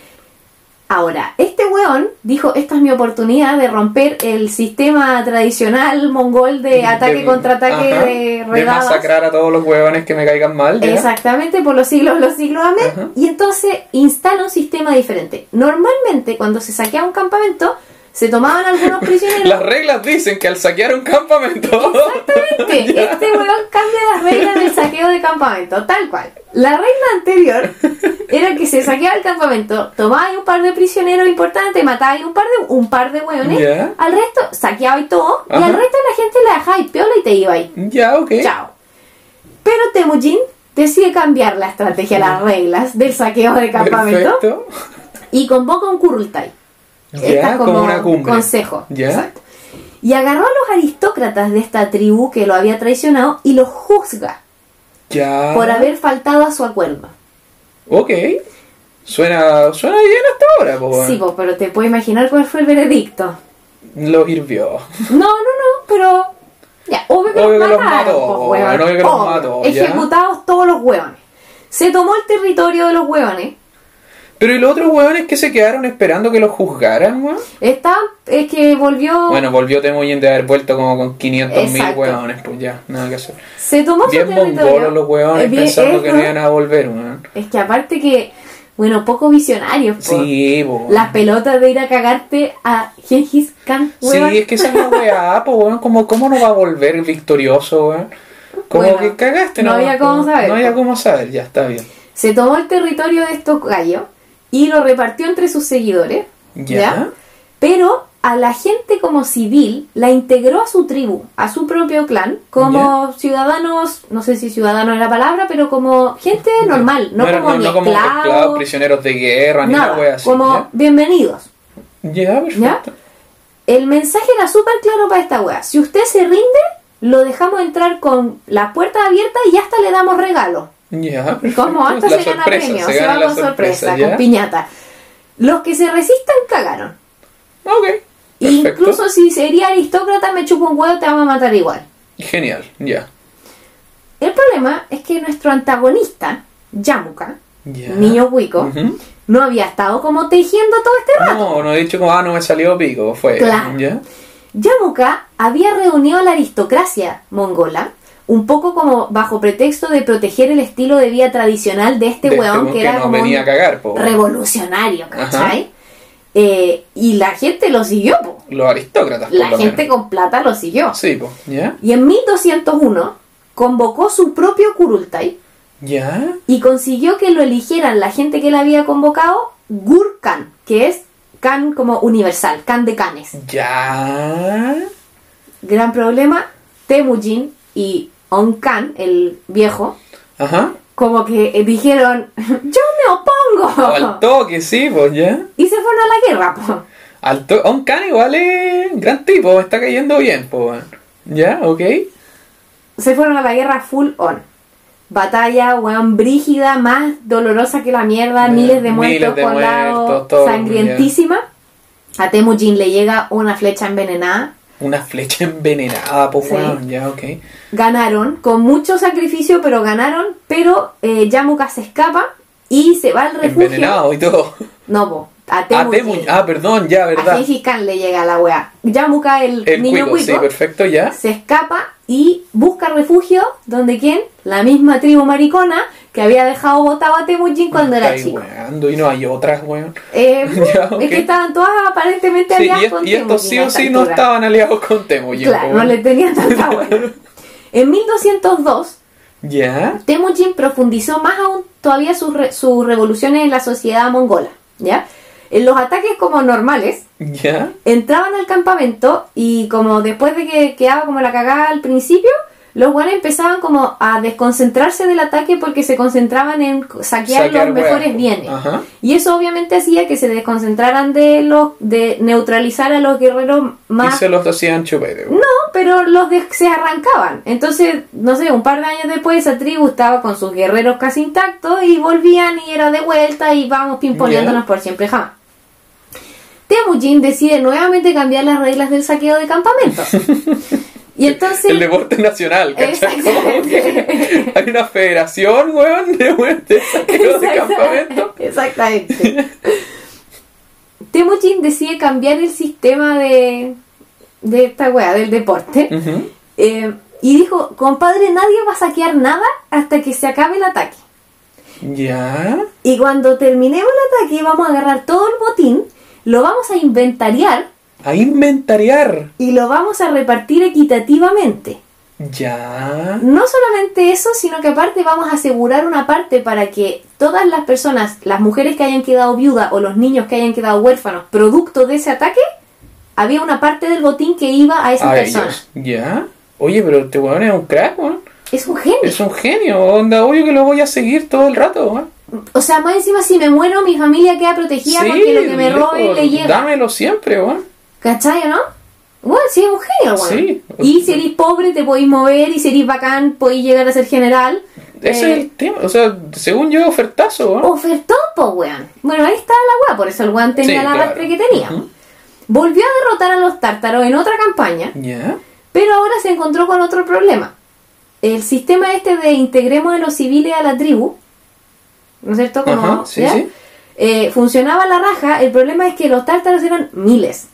Ahora, este weón dijo, esta es mi oportunidad de romper el sistema tradicional mongol de ataque contra ataque ajá, de de redadas. masacrar a todos los huevones que me caigan mal. ¿ya? Exactamente, por los siglos, los siglos, amén. Ajá. Y entonces instala un sistema diferente. Normalmente, cuando se saqueaba un campamento, se tomaban algunos prisioneros. Las reglas dicen que al saquear un campamento. Exactamente, Ya. este weón cambia las reglas del saqueo de campamento, tal cual. La regla anterior era que se saqueaba el campamento, tomaba un par de prisioneros importantes, mataba un par de un par de hueones, Ya. al resto saqueaba y todo, y al resto la gente la dejaba y piola y te iba ahí. Ya, ok. Chao. Pero Temujin decide cambiar la estrategia, las reglas del saqueo de campamento Perfecto. y convoca un Kurultai. Ya, Esta es como una cumbre. consejo. Ya. Exacto. Y agarró a los aristócratas de esta tribu que lo había traicionado y los juzga Ya. por haber faltado a su acuerdo. Ok. Suena, suena bien hasta ahora, po. Sí, po, pero te puedes imaginar cuál fue el veredicto. Lo hirvió. No, no, no, pero. Ya, obvio que Obvio los que los mataron, mató, po, hueón. obvio que los mató. Ejecutados todos los hueones. Se tomó el territorio de los hueones. Pero ¿y los otros huevones que se quedaron esperando que los juzgaran, weón? Está, es que volvió. Bueno, volvió Temujin de haber vuelto como con 500 mil huevones, pues ya, nada que hacer. se tomó su Bien territorio. mongolos los huevones Es bien- pensando es, que ¿no? no iban a volver, weón. Es que aparte que, bueno, poco visionarios. po. Sí, po. Las pelotas de ir a cagarte a Gengis Khan, Sí, huevón. es que esa es la weá, po, weón. Como, ¿Cómo no va a volver victorioso, weón? Como Bueno, que cagaste, no nomás, había cómo saber, No había cómo saber, ya está bien. Se tomó el territorio de estos gallos y lo repartió entre sus seguidores. Ya. Pero a la gente como civil la integró a su tribu, a su propio clan, como ciudadanos, no sé si ciudadanos es la palabra, pero como gente normal, no, eran- como ni no como esclavos, prisioneros de guerra, ni nada, una wea así. como bienvenidos. Ya, ya. El mensaje era súper claro para esta wea. Si usted se rinde, lo dejamos entrar con las puertas abiertas y hasta le damos regalo. Ya, Como La se gana premio, se se, va con sorpresa, con piñata. Los que se resistan cagaron. Ok, perfecto. Incluso si sería aristócrata, me chupo un huevo, te vamos a matar igual. Genial, ya. El problema es que nuestro antagonista, Yamuka, Ya. niño cuico, Ujú. no había estado como tejiendo todo este rato. No, no he dicho como, ah, no me salió pico, fue. Claro. ¿Ya? Yamuka había reunido a la aristocracia mongola, un poco como bajo pretexto de proteger el estilo de vida tradicional de este De este weón que era como venía un a cagar, revolucionario, ¿cachai? Eh, y la gente lo siguió, po. Los aristócratas, la gente menos. con plata lo siguió. Sí, po. Y en 1201 convocó su propio Kurultai ¿Ya? y consiguió que lo eligieran la gente que él había convocado, Gur Khan, que es Khan como universal, Khan de Khanes. ¿Ya? Gran problema, Temujin y On Khan, el viejo, Ajá. como que eh, dijeron, yo me opongo. Al toque, sí, pues, ¿ya? Y se fueron a la guerra, po. Al igual es gran tipo, está cayendo bien, pues. ¿Ya? ¿Ok? Se fueron a la guerra full on. Batalla, weón, brígida, más dolorosa que la mierda, miles de muertos por lado, sangrientísima. A Temujin le llega una flecha envenenada. Una flecha envenenada, pues, Sí. Ya, ok. Ganaron, con mucho sacrificio, pero ganaron. Pero eh, Yamuka se escapa y se va al refugio. Envenenado y todo. No, po, a. Temu- ah, perdón, ya, a verdad. Gengis Khan le llega la wea. Yamuka, el, El niño cuico, sí, perfecto, ya. se escapa y busca refugio donde quién? La misma tribu maricona que había dejado botado a Temujin cuando era chico. weando, y no hay otras, weón. Eh, Ya. Es que estaban todas aparentemente Sí, aliadas y, con y estos sí o sí no estaban aliados con Temujin. Claro, no le tenían tanta buena. En 1202, Ya. Temujin profundizó más aún todavía sus, re- sus revoluciones en la sociedad mongola. ¿ya? En los ataques como normales, Ya. entraban al campamento y como después de que quedaba como la cagada al principio, los buenos empezaban como a desconcentrarse del ataque porque se concentraban en saquear, Saquear los mejores bienes. Ajá. Y eso obviamente hacía que se desconcentraran de los de neutralizar a los guerreros Y más se los hacían chupete, no, pero los de- se arrancaban. Entonces, no sé, un par de años después esa tribu estaba con sus guerreros casi intactos y volvían y era de vuelta y vamos pimponeándonos Ya. por siempre jamás. Temujin decide nuevamente cambiar las reglas del saqueo de campamentos. y entonces... El deporte nacional, ¿cachai? Hay una federación, weón, de, de saqueo de campamento. Exactamente. Temujin decide cambiar el sistema de, de esta wea, del deporte. Eh, y dijo, compadre, nadie va a saquear nada hasta que se acabe el ataque. Ya. Y cuando terminemos el ataque vamos a agarrar todo el botín, lo vamos a inventariar A inventariar. y lo vamos a repartir equitativamente. Ya. No solamente eso, sino que aparte vamos a asegurar una parte para que todas las personas, las mujeres que hayan quedado viudas o los niños que hayan quedado huérfanos, producto de ese ataque, había una parte del botín que iba a esas A personas. ellos. Ya. Oye, pero este weón es un crack, weón. Es un genio. Es un genio, onda, obvio que lo voy a seguir todo el rato, weón. O sea, más encima si me muero, mi familia queda protegida porque lo que me roben le llega. Dámelo siempre, weón. ¿Cachai, o no? Bueno, sí, es un genio, weón. Sí. Y si eres pobre, te podéis mover. Y si eres bacán, podéis llegar a ser general. Ese Eh, es el tema. O sea, según yo, ofertazo, weón. Ofertó, po, weón. Bueno, ahí está la weá, por eso el weón tenía Sí, la claro. que tenía. Volvió a derrotar a los tártaros en otra campaña, Ya. pero ahora se encontró con otro problema. El sistema este de integremos a los civiles a la tribu, ¿no es cierto? Como, sí, ¿ya? sí. Eh, funcionaba la raja, el problema es que los tártaros eran miles.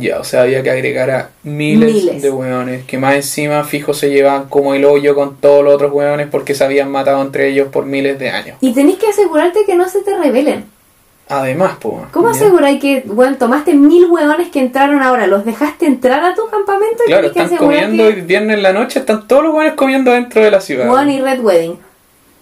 Ya, o sea, había que agregar a miles, Miles. de weones que más encima fijo se llevaban como el hoyo con todos los otros weones porque se habían matado entre ellos por miles de años. Y tenés que asegurarte que no se te rebelen. Además, pues. ¿Cómo aseguráis que, bueno, tomaste mil hueones que entraron ahora, los dejaste entrar a tu campamento y Claro, que están asegurar comiendo y que... viernes en la noche están todos los weones comiendo dentro de la ciudad. Y Red Wedding.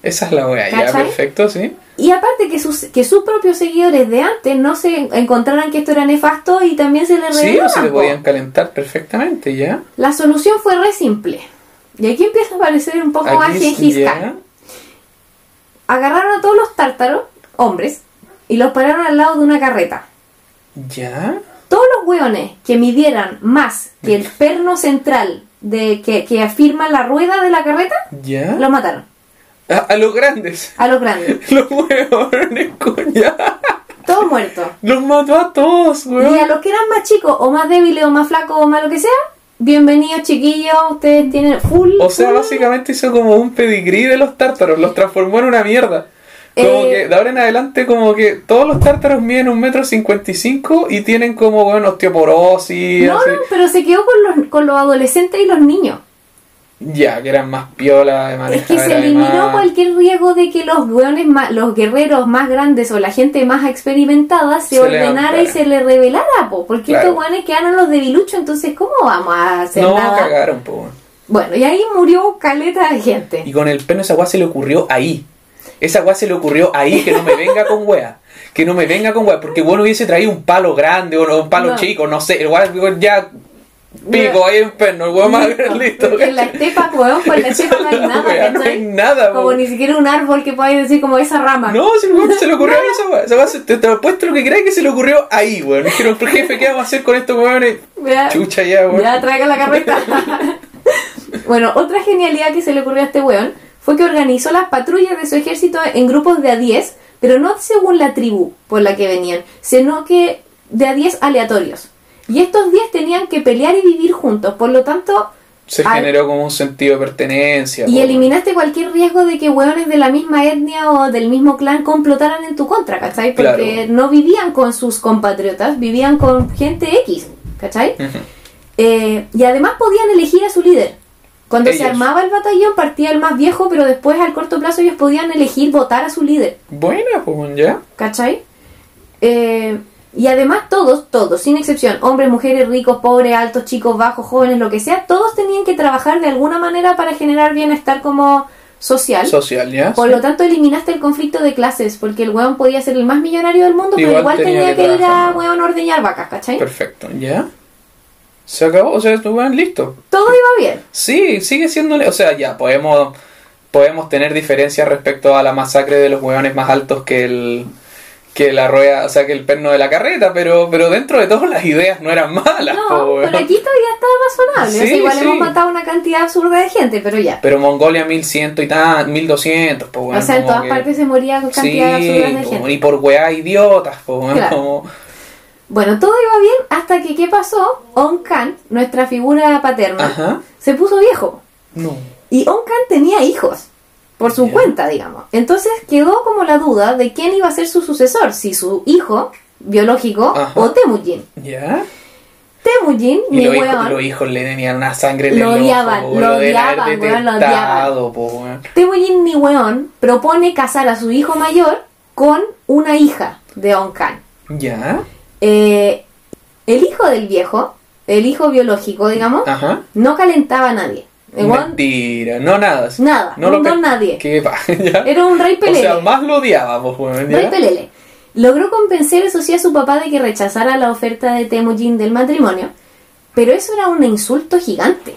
Esa es la wea, ya, perfecto, sí. Y aparte que sus, que sus propios seguidores de antes no se encontraran que esto era nefasto y también se les Sí, o se po. podían calentar perfectamente, ya. La solución fue re simple. Y aquí empieza a parecer un poco más. Khan. Agarraron a todos los tártaros, hombres, y los pararon al lado de una carreta. Ya. Todos los hueones que midieran más que el perno central de que, que afirma la rueda de la carreta, Ya. los mataron. A, a los grandes. A los grandes. Los weones, coña. Todos muertos. Los mató a todos, Y weón. a los que eran más chicos, o más débiles, o más flacos, o más lo que sea, bienvenidos chiquillos, ustedes tienen full. O sea, full- básicamente hizo como un pedigrí de los tártaros, los transformó en una mierda. Como Eh, que de ahora en adelante como que todos los tártaros miden un metro cincuenta y cinco y tienen como, bueno, osteoporosis, No, así. no, pero se quedó con los, con los adolescentes y los niños. Ya, que eran más piola de manejar. Es que se además. eliminó cualquier riesgo de que los hueones más, los guerreros más grandes o la gente más experimentada se, Se ordenara y se le revelara, po, porque Claro. estos hueones quedaron los debiluchos, entonces ¿cómo vamos a hacer No, nada? cagaron, po. Bueno, y ahí murió caleta de gente. Y con el pelo esa weá se le ocurrió ahí. Esa weá se le ocurrió ahí, que no me venga con weá. Que no me venga con weá. Porque bueno hubiese traído un palo grande o un palo No. chico, no sé. El weá ya pico ahí en perno, el weá más listo. En la estepa, pues en la estepa no hay nada, Weá, no hay ¿cachai? nada, Como ni siquiera un árbol que podáis decir como esa rama. No, si el weón se le ocurrió ahí esa se- te, te apuesto lo que crees que se le ocurrió ahí, weón. Dijeron, "Pero, jefe, ¿qué vamos a hacer con estos? Ya, Chucha ya, weón. ya traiga la carreta. bueno, otra genialidad que se le ocurrió a este weón fue que organizó las patrullas de su ejército en grupos de a 10, pero no según la tribu por la que venían, sino que de a 10 aleatorios. Y estos 10 tenían que pelear y vivir juntos, por lo tanto, Se al- generó como un sentido de pertenencia. y eliminaste cualquier riesgo de que hueones de la misma etnia o del mismo clan complotaran en tu contra, ¿cachai? Porque Claro. no vivían con sus compatriotas, vivían con gente X, ¿cachai? Eh, y además podían elegir a su líder. Cuando se armaba el batallón partía el más viejo, pero después al corto plazo ellos podían elegir votar a su líder, Buena, pues ya. ¿cachai? Eh, y además todos, todos, sin excepción, hombres, mujeres, ricos, pobres, altos, chicos, bajos, jóvenes, lo que sea, todos tenían que trabajar de alguna manera para generar bienestar como social. Social, ya. Por lo tanto, eliminaste el conflicto de clases, porque el weón podía ser el más millonario del mundo, pero Igual tenía tenía que que ir a weón a ordeñar vacas, ¿cachai? Perfecto, ya. Se acabó, o sea, estuvieron listo. Todo iba bien. Sí, sigue siendo. O sea, ya, podemos podemos tener diferencias respecto a la masacre de los hueones más altos que el que la rueda, o sea, que el perno de la carreta, pero pero dentro de todo las ideas no eran malas, po, No, pero aquí todavía estaba razonable. o sea, Sí, igual sí. hemos matado una cantidad absurda de gente, pero ya. Pero Mongolia 1100 y tan, 1200, pues bueno. o sea, en todas partes se moría con cantidad absurda de po, gente. y por weá idiotas, pues bueno, Claro. como Bueno, todo iba bien hasta que, ¿qué pasó? On Khan, nuestra figura paterna, Ajá. se puso viejo. No. Y On Khan tenía hijos, por su cuenta, digamos. Entonces quedó como la duda de quién iba a ser su sucesor, si su hijo, biológico, Ajá. o Temujin. ¿Ya? Temujin, Y mi los hijos, weón, los hijos le tenían una sangre en Lo odiaban, lo odiaban, weón, lo po, weón. Temujin, mi weón, propone casar a su hijo mayor con una hija de Onkan. ¿Ya? Eh, el hijo del viejo, el hijo biológico, digamos, Ajá. no calentaba a nadie. Mentira, no nada. Nada, no, lo no nadie. ¿Qué? ¿Ya? Era un rey O pelele. sea, más lo odiaba, pues. Rey Pelele. Logró convencer, eso sí, a su papá de que rechazara la oferta de Temujin del matrimonio, pero eso era un insulto gigante.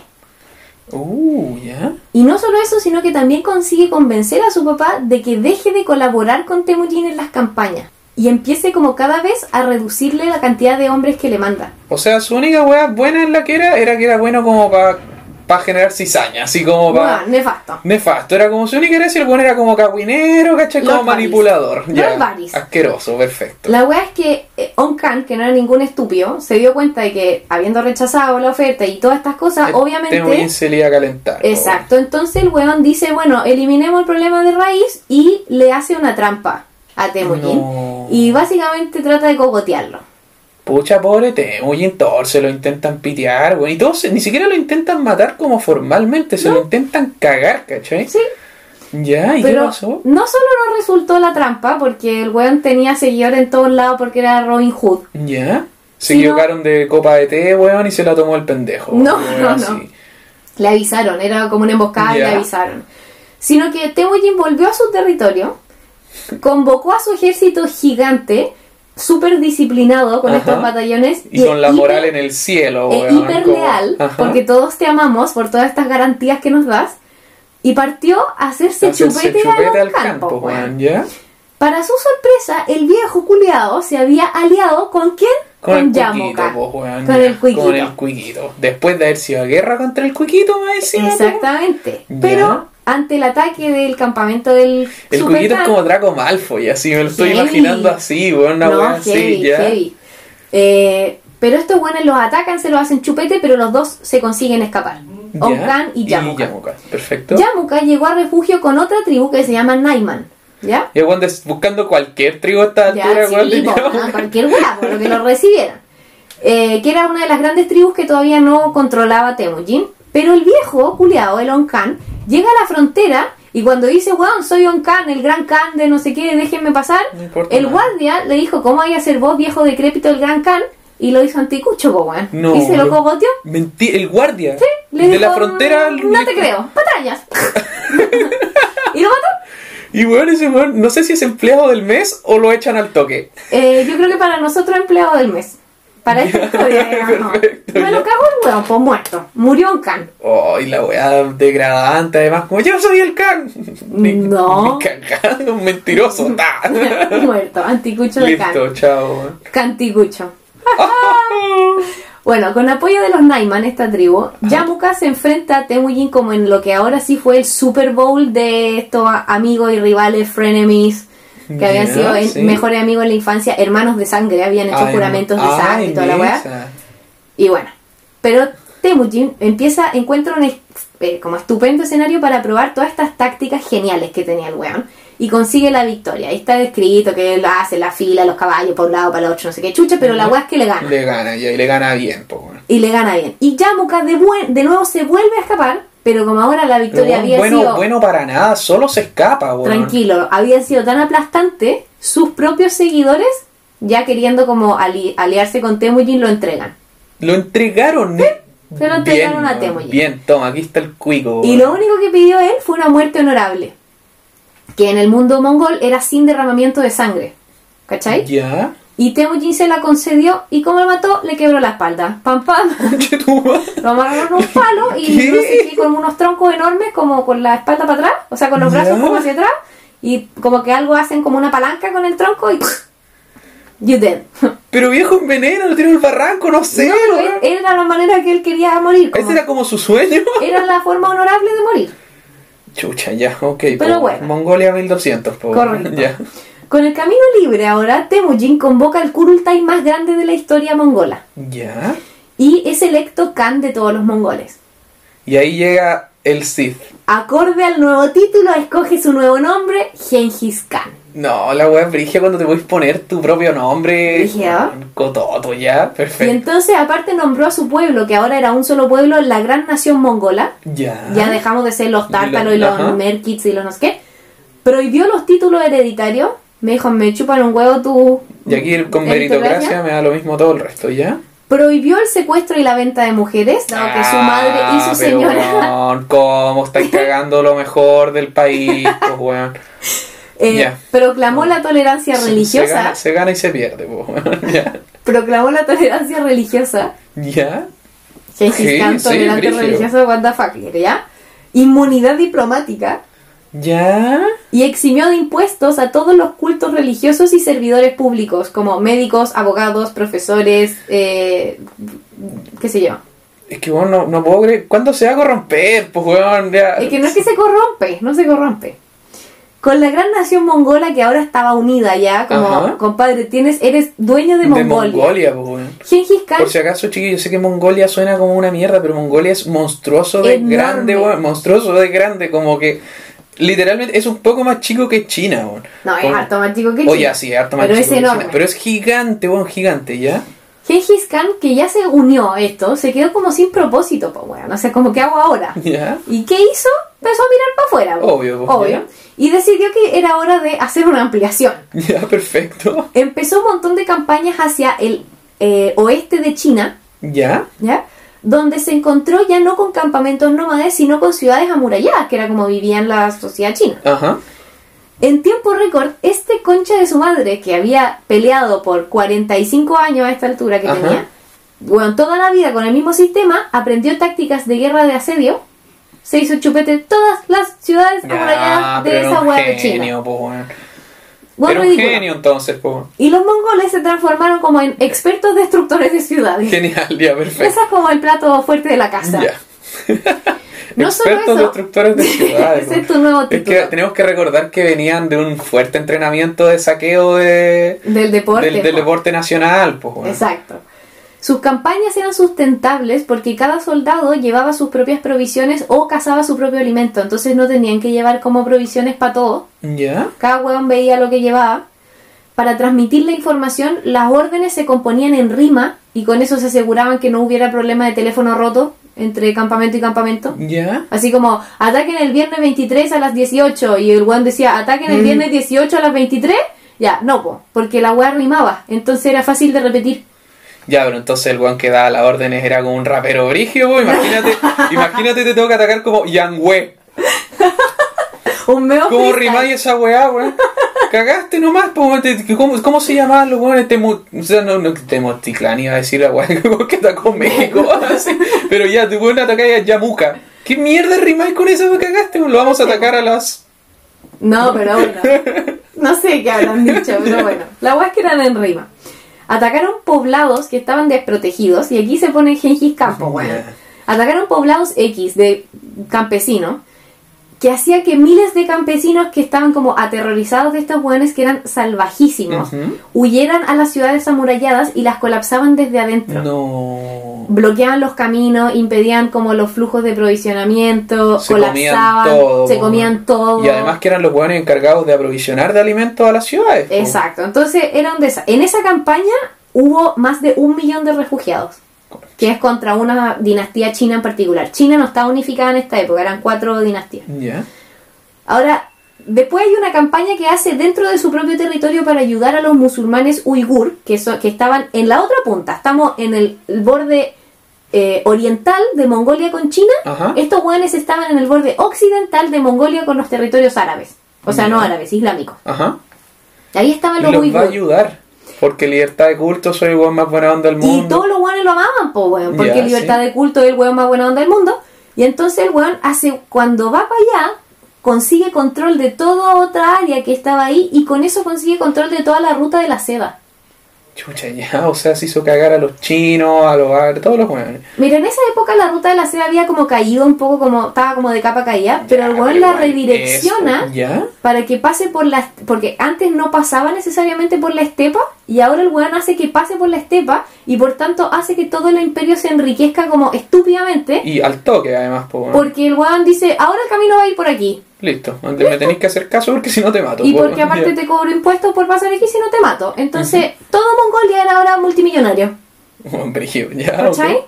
Uh, ¿ya? Y no solo eso, sino que también consigue convencer a su papá de que deje de colaborar con Temujin en las campañas y empiece como cada vez a reducirle la cantidad de hombres que le manda. O sea, su única weá buena en la que era, era que era bueno como para generar cizaña, así como para... Bueno, nefasto. Nefasto, era como su única gracia, el bueno era como cagüinero, ¿cachai? Como manipulador. Los Ya. Asqueroso, perfecto. La wea es que eh, Onkan, que no era ningún estúpido, se dio cuenta de que habiendo rechazado la oferta y todas estas cosas, obviamente... Temujin se le iba a calentar. Exacto, entonces el weón dice, bueno, eliminemos el problema de raíz y le hace una trampa a Temujin. No. Y básicamente trata de cogotearlo. Pucha, pobre Temujin, todos se lo intentan pitear, weón. Y todos ni siquiera lo intentan matar como formalmente, se lo intentan cagar, ¿cachai? Sí, Ya, ¿y qué pasó? no solo no resultó la trampa, porque el weón tenía seguidores en todos lados porque era Robin Hood. Ya. Se equivocaron de copa de té, weón, y se la tomó el pendejo. No, no, así. no. Le avisaron, era como una emboscada y le avisaron. Sino que Temujin volvió a su territorio, convocó a su ejército gigante, súper disciplinado con Ajá. estos batallones. Y con la hiper- moral en el cielo, e weón. hiper leal, porque todos te amamos por todas estas garantías que nos das. Y partió a hacerse, Hacerse chupete, chupete al campos, campo, weón. weón, ¿ya? Para su sorpresa, el viejo culiado se había aliado con quién? Con, el cuiquito, Yamoka. po, weón, Con ya. el cuiquito. Con el cuiquito. Después de haber sido a guerra contra el cuiquito, me decía. Exactamente. Pero ante el ataque del campamento del El Super cuiquito es como Draco Malfoy, así me lo estoy Heavy. imaginando así, weón, una no, weá así, ya. heavy. Eh, pero estos buenos los atacan, se los hacen chupete, pero los dos se consiguen escapar. Onkan y Yamuka. Yamuka, perfecto. Yamuka llegó a refugio con otra tribu que se llama Naiman. ¿Ya? Y weón, des- buscando cualquier tribu a esta altura, sí, weón, a cualquier por lo que lo recibieran. Eh, que era una de las grandes tribus que todavía no controlaba Temujin. Pero el viejo, culiao, el Onkan, llega a la frontera y cuando dice, weón, soy Onkan, el gran Khan de no sé qué, déjenme pasar, No el nada. guardia le dijo, ¿cómo hay a ser vos, viejo decrépito, el gran Khan? Y lo hizo anticucho, weón. No, y se lo cogoteó. Mentí, el guardia. Le de la frontera. "Mm, No le- te creo, patrañas. y lo mató. Y weón, ese weón, no sé si es empleado del mes o lo echan al toque. Eh, yo creo que para nosotros empleado del mes. Para esta historia, digamos. perfecto, Me lo cago el huevo, pues muerto. Murió un can. Oh, y la weá degradante, además, como yo soy el can. No. Cagando, un mentiroso. ta. muerto. Anticucho de can. Listo, chao. weón. Canticucho. Bueno, con apoyo de los Naiman, esta tribu, Yamuka se enfrenta a Temujin como en lo que ahora sí fue el Super Bowl de estos amigos y rivales, frenemies, que habían sido sí. mejores amigos en la infancia, hermanos de sangre, habían hecho Ay, juramentos de ay, sangre y toda la weá. Y bueno, pero Temujin empieza, encuentra un eh, como estupendo escenario para probar todas estas tácticas geniales que tenía el weón. Y consigue la victoria. Ahí está descrito que él hace la fila, los caballos por un lado, para el otro, no sé qué chucha, pero la weá es que le gana. Le gana, y le gana bien, po. Y le gana bien. Y Yamuka de, buen- de nuevo se vuelve a escapar, pero como ahora la victoria weón, había bueno, sido bueno para nada, solo se escapa, weón. tranquilo, había sido tan aplastante, sus propios seguidores, ya queriendo como ali- aliarse con Temujin, lo entregan. Lo entregaron. ¿eh? se lo entregaron Bien, a Temujin. Bien, toma, aquí está el cuico. Y lo único que pidió él fue una muerte honorable. Que en el mundo mongol era sin derramamiento de sangre. ¿Cachai? Ya. Y Temujin se la concedió y como lo mató, le quebró la espalda. Pam pam. Lo amarraron un palo y sé qué, con unos troncos enormes, como con la espalda para atrás, o sea, con los brazos Ya. como hacia atrás. Y como que algo hacen como una palanca con el tronco y. You dead. Pero viejo envenena, lo tiró al barranco, no sé. No, era la manera que él quería morir. como- Ese era como su sueño. Era la forma honorable de morir. Chucha, ya, ok. Pero po. bueno. Mongolia 1200, po. Correcto. Ya. Con el camino libre ahora, Temujin convoca el Kurultai más grande de la historia mongola Ya. y es electo Khan de todos los mongoles. Y ahí llega el Sith. Acorde al nuevo título, escoge su nuevo nombre, Genghis Khan. No, la wea es brigia cuando te puedes poner tu propio nombre. Brígido. Cototo, ya, Y perfecto. entonces, aparte, nombró a su pueblo, que ahora era un solo pueblo, la gran nación mongola. Ya. Ya dejamos de ser los tártaros y Lo- los ajá. merkits y los no sé qué. Prohibió los títulos hereditarios. Me dijo, me chupan un huevo tu. Y aquí con meritocracia me da lo mismo todo el resto, ¿ya? Prohibió el secuestro y la venta de mujeres, dado que su madre y Ah, su pero, señora weón, ¿Cómo estáis cagando lo mejor del país, pues, weón? eh, proclamó la tolerancia Se- Se religiosa. gana, se gana y se pierde, pues. Proclamó la tolerancia religiosa. ¿Ya? Gengis Sí, Khan, sí, tolerante brígido. religioso, what the fuck, ¿ya? Inmunidad diplomática. ¿Ya? y eximió de impuestos a todos los cultos religiosos y servidores públicos, como médicos, abogados, profesores, eh, qué sé yo. Es que, weón, no, no puedo creer. ¿Cuándo se va a corromper, pues, weón? Ya. Es que no es que se corrompe, no se corrompe. Con la gran nación mongola que ahora estaba unida ya, como Ajá. compadre, tienes, eres dueño de De Mongolia. Mongolia, pues, weón. Gengis Khan, Por si acaso, chiquillos, yo sé que Mongolia suena como una mierda, pero Mongolia es monstruoso de Enorme. grande, weón. Monstruoso de grande, como que literalmente es un poco más chico que China, weón. no, es harto más chico que Oye, China. sí, es harto más Pero chico es que enorme. China. Pero es gigante, weón, gigante, ¿ya? Gengis Khan, que ya se unió a esto, se quedó como sin propósito, pues bueno, no sé, como qué hago ahora. ¿Ya? ¿Y qué hizo? Empezó a mirar para afuera. po. Obvio, po, Obvio. Y decidió que era hora de hacer una ampliación. Ya, perfecto. Empezó un montón de campañas hacia el eh, oeste de China, ¿Ya? ¿ya? Donde se encontró ya no con campamentos nómades, sino con ciudades amuralladas, que era como vivía en la sociedad china. Ajá. En tiempo récord, este concha de su madre, que había peleado por 45 años a esta altura que Ajá. tenía, bueno, toda la vida con el mismo sistema, aprendió tácticas de guerra de asedio, se hizo chupete todas las ciudades amuralladas de esa hueá de China. pues, Era un ridículo. genio entonces. Y los mongoles se transformaron como en expertos destructores de ciudades. Genial, ya, perfecto. Ese es como el plato fuerte de la casa. Ya. No solo Expertos eso. destructores de ciudades. Ese es weón. tu nuevo Es que título. tenemos que recordar que venían de un fuerte entrenamiento de saqueo de, Del deporte. del, del po. deporte nacional, weón. Exacto. Sus campañas eran sustentables porque cada soldado llevaba sus propias provisiones o cazaba su propio alimento. Entonces no tenían que llevar como provisiones para todos. ¿Ya? Cada hueón veía lo que llevaba. Para transmitir la información, las órdenes se componían en rima y con eso se aseguraban que no hubiera problema de teléfono roto entre campamento y campamento. ¿Ya? Así como, ataquen el viernes 23 a las 18 y el weón decía, ataquen el Mm. viernes 18 a las 23. Ya, no, po, porque la weá rimaba, entonces era fácil de repetir. Ya, pero entonces el weón que daba las órdenes era como un rapero brigio, pues, imagínate, imagínate te tengo que atacar como Yang Wei. Un meo ¿Cómo rimáis esa weá, weón? Cagaste nomás, po, weón. Te- ¿Cómo, ¿Cómo se llamaban los weones? Temu, o sea, no, no, Temoticlán iba a decir la weá que atacó México. así. Pero ya, tu weón atacáis a Yamuka. ¿Qué mierda rimáis con eso que cagaste? weón? Lo vamos a atacar a las. No, pero bueno. No sé qué habrán dicho, pero bueno. La weá es que eran en rima. Atacaron poblados que estaban desprotegidos y aquí se pone Gengis Campo. Atacaron poblados X de campesinos que hacía que miles de campesinos que estaban como aterrorizados de estos hueones que eran salvajísimos huyeran a las ciudades amuralladas y las colapsaban desde adentro. No. Bloqueaban los caminos, impedían como los flujos de provisionamiento, Se comían colapsaban, todo. se comían todo. Y además que eran los weones encargados de aprovisionar de alimentos a las ciudades. Exacto, entonces era un En esa campaña hubo más de un millón de refugiados, que es contra una dinastía china en particular. China no estaba unificada en esta época, eran cuatro dinastías. Ahora, después hay una campaña que hace dentro de su propio territorio para ayudar a los musulmanes uigur, que, so- que estaban en la otra punta. Estamos en el, el borde eh, oriental de Mongolia con China. Ajá. Estos hueones estaban en el borde occidental de Mongolia con los territorios árabes. O sea, no árabes, islámicos. Ajá. Ahí estaban los los va a uigur. ayudar. Porque libertad de culto soy el weón más buena onda del Y mundo. todos los weones lo amaban, po, weón, porque libertad sí. de culto es el weón más buena onda del mundo. Y entonces el weón hace, cuando va para allá, consigue control de toda otra área que estaba ahí y con eso consigue control de toda la ruta de la seda. Chucha, ya, o sea, se hizo cagar a los chinos, a los a todos los weones. Mira, en esa época la ruta de la seda había como caído un poco, como estaba como de capa caída, pero el weón la redirecciona ¿Ya? para que pase por la... Porque antes no pasaba necesariamente por la estepa y ahora el weón hace que pase por la estepa y por tanto hace que todo el imperio se enriquezca como estúpidamente Y al toque, además, porque el weón dice, ahora el camino va a ir por aquí. Listo, me tenéis que hacer caso porque si no te mato. Y po, porque aparte te cobro impuestos por pasar aquí si no te mato. Entonces, todo Mongolia era ahora multimillonario. Brígido, ya, ¿Cachai?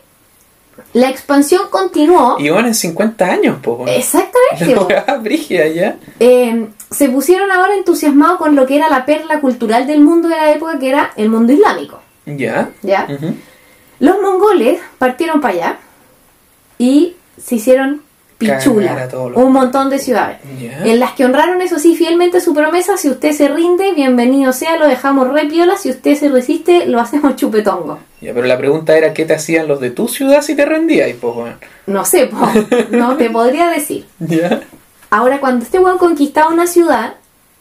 La expansión continuó. Y van en 50 años, po. Exactamente. La brígida, ya. Eh, se pusieron ahora entusiasmados con lo que era la perla cultural del mundo de la época, que era el mundo islámico. Ya. ¿Ya? Los mongoles partieron para allá y se hicieron pichula. Un montón de ciudades. En las que honraron, eso sí, fielmente su promesa. Si usted se rinde, bienvenido sea, lo dejamos re piola. Si usted se resiste, lo hacemos chupetongo. Ya, pero la pregunta era qué te hacían los de tu ciudad si te rendías, weón. No sé, po, no te podría decir. Ya. Ahora, cuando este weón conquistaba una ciudad,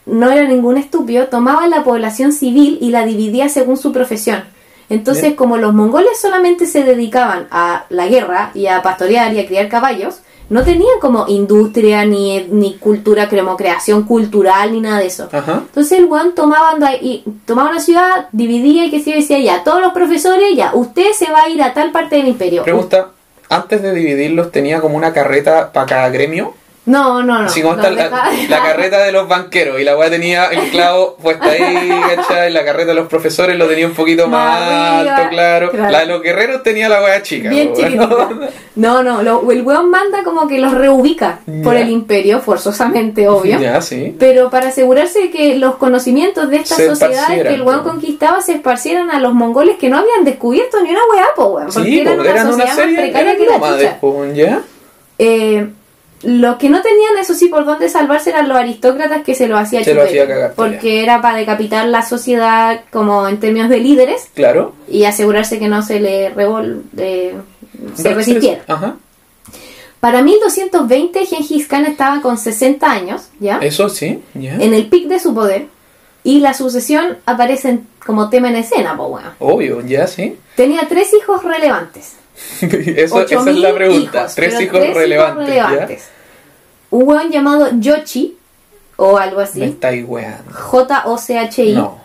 no era ningún estúpido, tomaba la población civil y la dividía según su profesión. Entonces, como los mongoles solamente se dedicaban a la guerra y a pastorear y a criar caballos, no tenían como industria ni, ni cultura, como creación cultural ni nada de eso. Ajá. Entonces el weón tomaba, y, tomaba una ciudad, dividía y que se decía ya, todos los profesores, ya, usted se va a ir a tal parte del imperio. Pregunta, antes de dividirlos tenía como una carreta para cada gremio. No, no, no. Así como no, está la, la carreta de los banqueros y la weá tenía el clavo puesta ahí, ¿cachai? La carreta de los profesores lo tenía un poquito más, alto, claro. claro. La de los guerreros tenía la weá chica. Bien chiquitita. No, no, lo- el weón manda como que los reubica por el imperio, forzosamente, obvio. Ya, sí. Pero para asegurarse de que los conocimientos de estas sociedades que el weón conquistaba se esparcieran a los mongoles que no habían descubierto ni una weá, po, weón. Porque Sí, eran po, una eran una serie precaria que la po, ¿ya? Eh, los que no tenían, eso sí, por dónde salvarse eran los aristócratas que se lo hacía Se lo chupete, hacía cagar, Porque era para decapitar la sociedad como en términos de líderes Claro. y asegurarse que no se le revol... eh, se resistiera. Ajá. Para 1220 Gengis Khan estaba con 60 años, ¿ya? Eso sí, ya. En el pic de su poder. Y la sucesión aparece como tema en escena, pues bueno. Obvio, ya sí. Tenía tres hijos relevantes. Eso, esa es 8000 la pregunta. hijos, tres hijos tres relevantes, relevantes. Un weón llamado Yoshi, o algo así. Me estáis weando. J-O-C-H-I. No,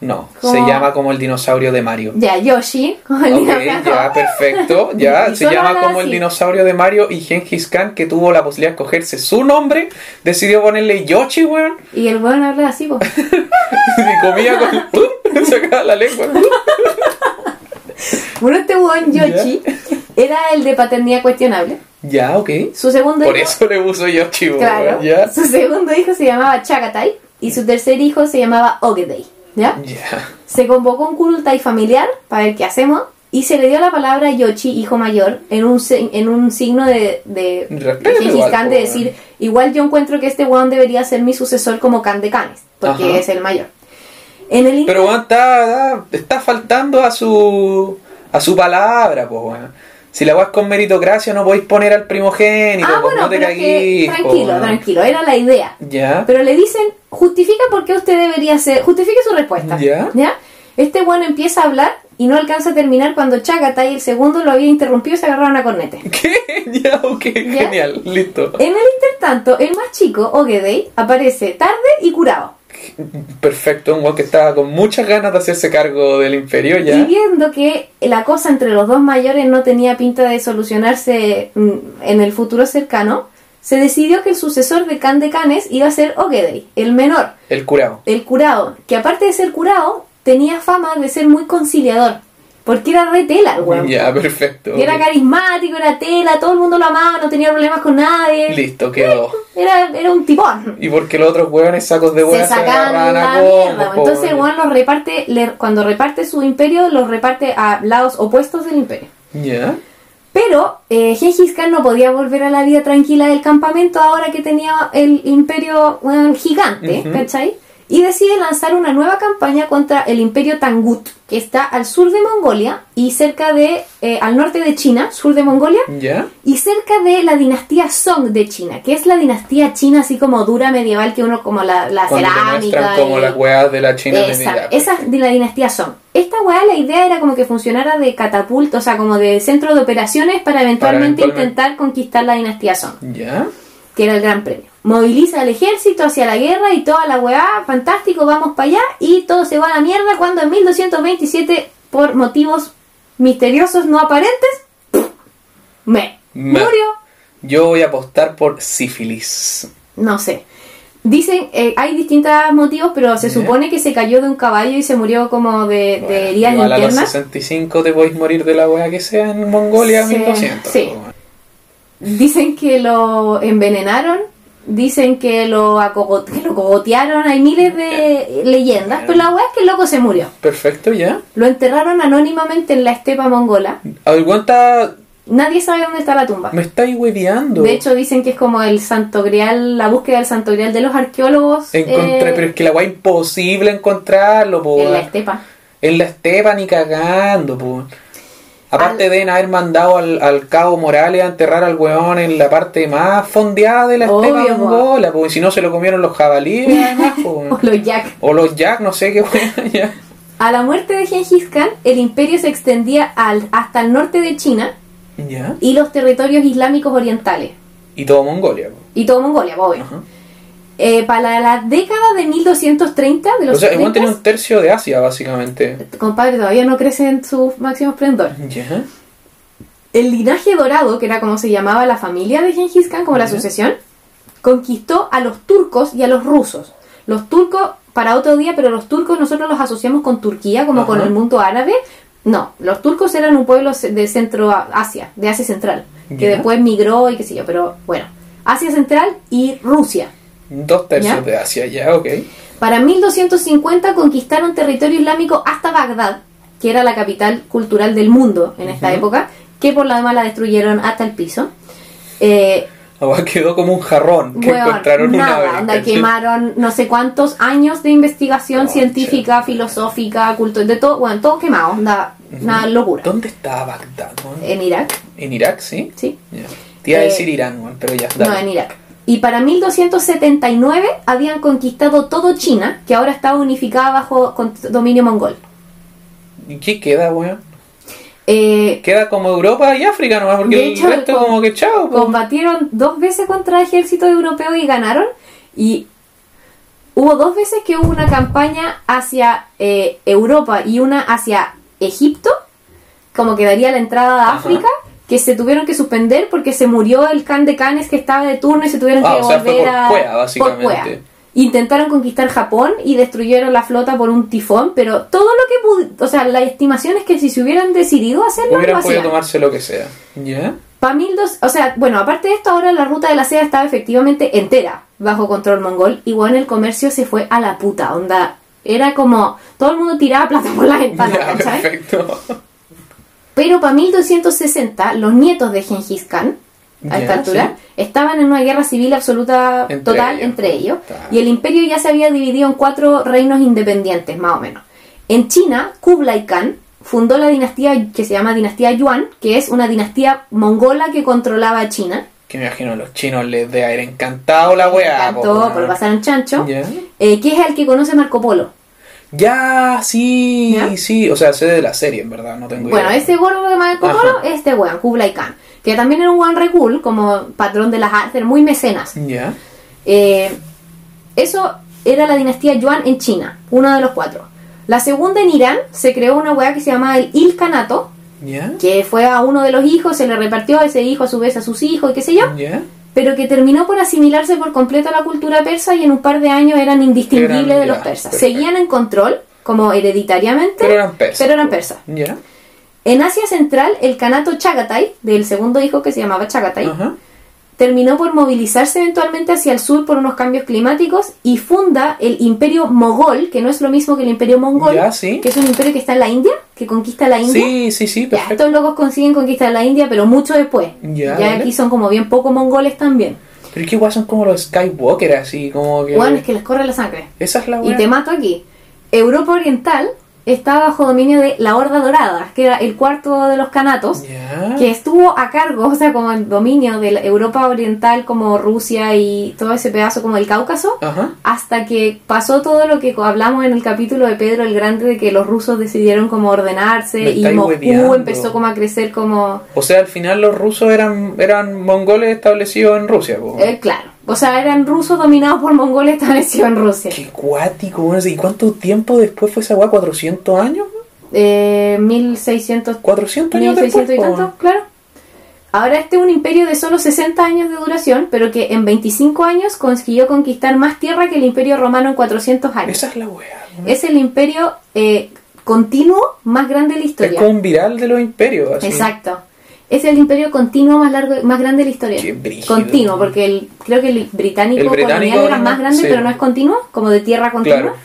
no. Se llama como el dinosaurio de Mario. Ya, Yoshi. como el Ok, dinosaurio. ya, perfecto. Ya, se llama como el dinosaurio de Mario y Gengis Khan, que tuvo la posibilidad de escogerse su nombre, decidió ponerle Yoshi, weón. Y el weón habla así, pues. Y comía con. sacaba la lengua. Bueno, este weón Yoshi era el de paternidad cuestionable. Ya, ok. Su segundo Por hijo- eso le puso Yoshi. Claro. Ya. Su segundo hijo se llamaba Chagatai y su tercer hijo se llamaba Ogedei. ¿Ya? Ya. Se convocó un Kurultai familiar para ver qué hacemos y se le dio la palabra a Yoshi, hijo mayor, en un, se- en un signo de, de, Respeto de decir, igual yo encuentro que este weón debería ser mi sucesor como Khan de Khanes, porque Ajá. es el mayor. En el Pero weón, está, está, faltando a su a su palabra, pues weón. Si la es con meritocracia no podéis poner al primogénito, ah, pues, bueno, no te caguís, tranquilo, tranquilo, era la idea. Ya. Pero le dicen, justifica por qué usted debería ser, justifique su respuesta. Ya. Este bueno empieza a hablar y no alcanza a terminar cuando Chagatai, el segundo, lo había interrumpido y se agarraron a cornete. ¿Qué? Ya, ok, genial, listo. En el intertanto, el más chico, Ogedei, aparece tarde y curado. Perfecto, un weón que estaba con muchas ganas de hacerse cargo del imperio Y ya. viendo que la cosa entre los dos mayores no tenía pinta de solucionarse mm, en el futuro cercano, se decidió que el sucesor de Khan de Khanes iba a ser Ogedei, el menor, El curado. el curado, que aparte de ser curado, tenía fama de ser muy conciliador, porque era re tela el weón. Ya, perfecto. Y Era carismático, era tela, todo el mundo lo amaba, no tenía problemas con nadie. Listo, quedó. Era, era un tipón. Y porque los otros weones sacos de weón se sacaban la mierda. Entonces el weón. los reparte, le- cuando reparte su imperio, los reparte a lados opuestos del imperio. Ya. Pero eh, Gengis Khan no podía volver a la vida tranquila del campamento ahora que tenía el imperio gigante, Ujú. ¿cachai? Y decide lanzar una nueva campaña contra el imperio Tangut, que está al sur de Mongolia y cerca de, eh, al norte de China, sur de Mongolia, ¿Ya? y cerca de la dinastía Song de China, que es la dinastía china así como dura medieval que uno como la, la Cuando cerámica. como y- las weas de la China esa, esa es de la dinastía Song. Esta weá, la idea era como que funcionara de catapulta, o sea, como de centro de operaciones para eventualmente eventualmente- intentar conquistar la dinastía Song, ¿Ya? Que era el gran premio. Moviliza al ejército hacia la guerra y toda la weá, fantástico, vamos para allá, y todo se va a la mierda cuando en 1227, por motivos misteriosos no aparentes, me, Me- murió. Yo voy a apostar por sífilis. No sé. Dicen, eh, hay distintos motivos, pero se supone que se cayó de un caballo y se murió como de, de Bueno, heridas igual a los internas. 65 te podéis morir de la wea que sea en Mongolia Sí, 1200. sí. Dicen que lo envenenaron, dicen que lo, que lo cogotearon, hay miles de leyendas, pero la weá es que el loco se murió. Perfecto, ¿ya? Lo enterraron anónimamente en la estepa mongola. Aguanta, Nadie sabe dónde está la tumba. me estáis hueveando. De hecho, dicen que es como el santo grial, la búsqueda del santo grial de los arqueólogos Encontré, eh, pero es que la wea imposible encontrarlo, po. en la estepa. En la estepa ni cagando, po. Aparte Al- deben haber mandado al, al cabo Morales a enterrar al weón en la parte más fondeada de la estepa mongola, porque si no se lo comieron los jabalíes, además. O los yak. O los jack, no sé qué weón, ya. A la muerte de Genghis Khan, el imperio se extendía al, hasta el norte de China Ya. y los territorios islámicos orientales. Y todo Mongolia, po. Y todo Mongolia, obvio. Ajá. Eh, para la década de 1230, de los O sea, el weón 30, tenía un tercio de Asia, básicamente. compadre, todavía no crece en su máximo esplendor. Ya. El linaje dorado, que era como se llamaba la familia de Genghis Khan, como la sucesión, conquistó a los turcos y a los rusos. Los turcos, para otro día, pero los turcos nosotros los asociamos con Turquía, como con el mundo árabe. No, los turcos eran un pueblo de Centro Asia, de Asia Central, que después migró y qué sé yo, pero bueno, Asia Central y Rusia. Dos tercios ¿Ya? de Asia, ya, ok. Para 1250 conquistaron territorio islámico hasta Bagdad, que era la capital cultural del mundo en esta Ujú. época, que por la demás la destruyeron hasta el piso. Eh, Ahora quedó como un jarrón que weón, encontraron nada, una vez. quemaron no sé cuántos años de investigación Concha. científica, filosófica, cultural, de todo, bueno, todo quemado, onda, una locura. ¿Dónde estaba Bagdad? En Irak, En Irak, sí. sí, Ya. Te iba a Eh, decir Irán, pero ya. no, dale. en Irak. Y para 1279 habían conquistado todo China, que ahora estaba unificada bajo dominio mongol. ¿Y qué queda, weón? Eh, Queda como Europa y África nomás, porque De el hecho, resto como que chao. po. combatieron dos veces contra el ejército europeo y ganaron. Y hubo dos veces que hubo una campaña hacia eh, Europa y una hacia Egipto, como que daría la entrada a. África, que se tuvieron que suspender porque se murió el can de canes que estaba de turno y se tuvieron Ah, que o sea, fue volver por a. básicamente. por. Intentaron conquistar Japón y destruyeron la flota por un tifón, pero todo lo que pudo, o sea, la estimación es que si se hubieran decidido hacerlo, lo Hubieran podido tomarse lo que sea. ¿Ya? Pa' 1200, o sea, bueno, aparte de esto, ahora la ruta de la seda estaba efectivamente entera bajo control mongol. Y bueno, el comercio se fue a la puta, onda. Era como, todo el mundo tiraba plata por la ventana, Ya, ¿cachai? perfecto. Pero para 1260, los nietos de Genghis Khan, a Ya, esta altura, sí. estaban en una guerra civil absoluta Entre total ellos. entre ellos. Y el imperio ya se había dividido en cuatro reinos independientes, más o menos. En China, Kublai Khan fundó la dinastía que se llama dinastía Yuan, que es una dinastía mongola que controlaba China. Que me imagino los chinos les debe haber encantado la weá. po, Cantó weón. por pasar en chancho. Eh, que es el que conoce Marco Polo. Ya, sí, ¿Ya? sí. O sea, sé de la serie, en verdad, no tengo Bueno, idea. ese gordo de Ajá. Polo, este weón, Kublai Khan. Que también era un weón re cool, como patrón de las artes, muy mecenas. Ya. Eh, eso era la dinastía Yuan en China, uno de los cuatro. La segunda en Irán se creó una weá que se llama el Ilkhanato, ¿Ya? que fue a uno de los hijos, se le repartió a ese hijo a su vez a sus hijos y qué sé yo, ¿Ya? Pero que terminó por asimilarse por completo a la cultura persa y en un par de años eran indistinguibles Eran, de los ya, persas. perfecto. Seguían en control, como hereditariamente, Pero eran persas. pero eran persas. ¿Ya? En Asia Central, el Kanato Chagatai, del segundo hijo que se llamaba Chagatai. Terminó por movilizarse eventualmente hacia el sur por unos cambios climáticos y funda el imperio mogol, que no es lo mismo que el imperio mongol, Ya, sí. que es un imperio que está en la India, que conquista la India. Sí, sí, sí, Ya, estos locos consiguen conquistar la India, pero mucho después. Ya, ya aquí son como bien poco mongoles también. Pero es que igual son como los Skywalker, así como que. Bueno, es que les corre la sangre. Esa es la Y weá. te mato aquí. Europa Oriental está bajo dominio de la Horda Dorada, que era el cuarto de los canatos, que estuvo a cargo, o sea, como en dominio de la Europa Oriental, como Rusia y todo ese pedazo como el Cáucaso, hasta que pasó todo lo que hablamos en el capítulo de Pedro el Grande, de que los rusos decidieron como ordenarse y Moscú hueveando. empezó como a crecer como... O sea, al final los rusos eran, eran mongoles establecidos en Rusia, eh, claro, o sea, eran rusos dominados por mongoles establecidos en Rusia. Qué cuático. ¿Y cuánto tiempo después fue esa weá? ¿400 años? Eh, 1600 400 años 1600 y después, po. tanto, claro. Ahora este es un imperio de solo 60 años de duración, pero que en 25 años consiguió conquistar más tierra que el imperio romano en 400 años. Esa es la weón. Es el imperio eh, continuo más grande de la Es historia. como un viral de los imperios, así. Exacto. Es el imperio continuo más largo, más grande de la historia. Qué. Continuo, porque el, creo que el británico, El británico colonial era más grande, sí. pero no es continuo, como de tierra continua. Claro.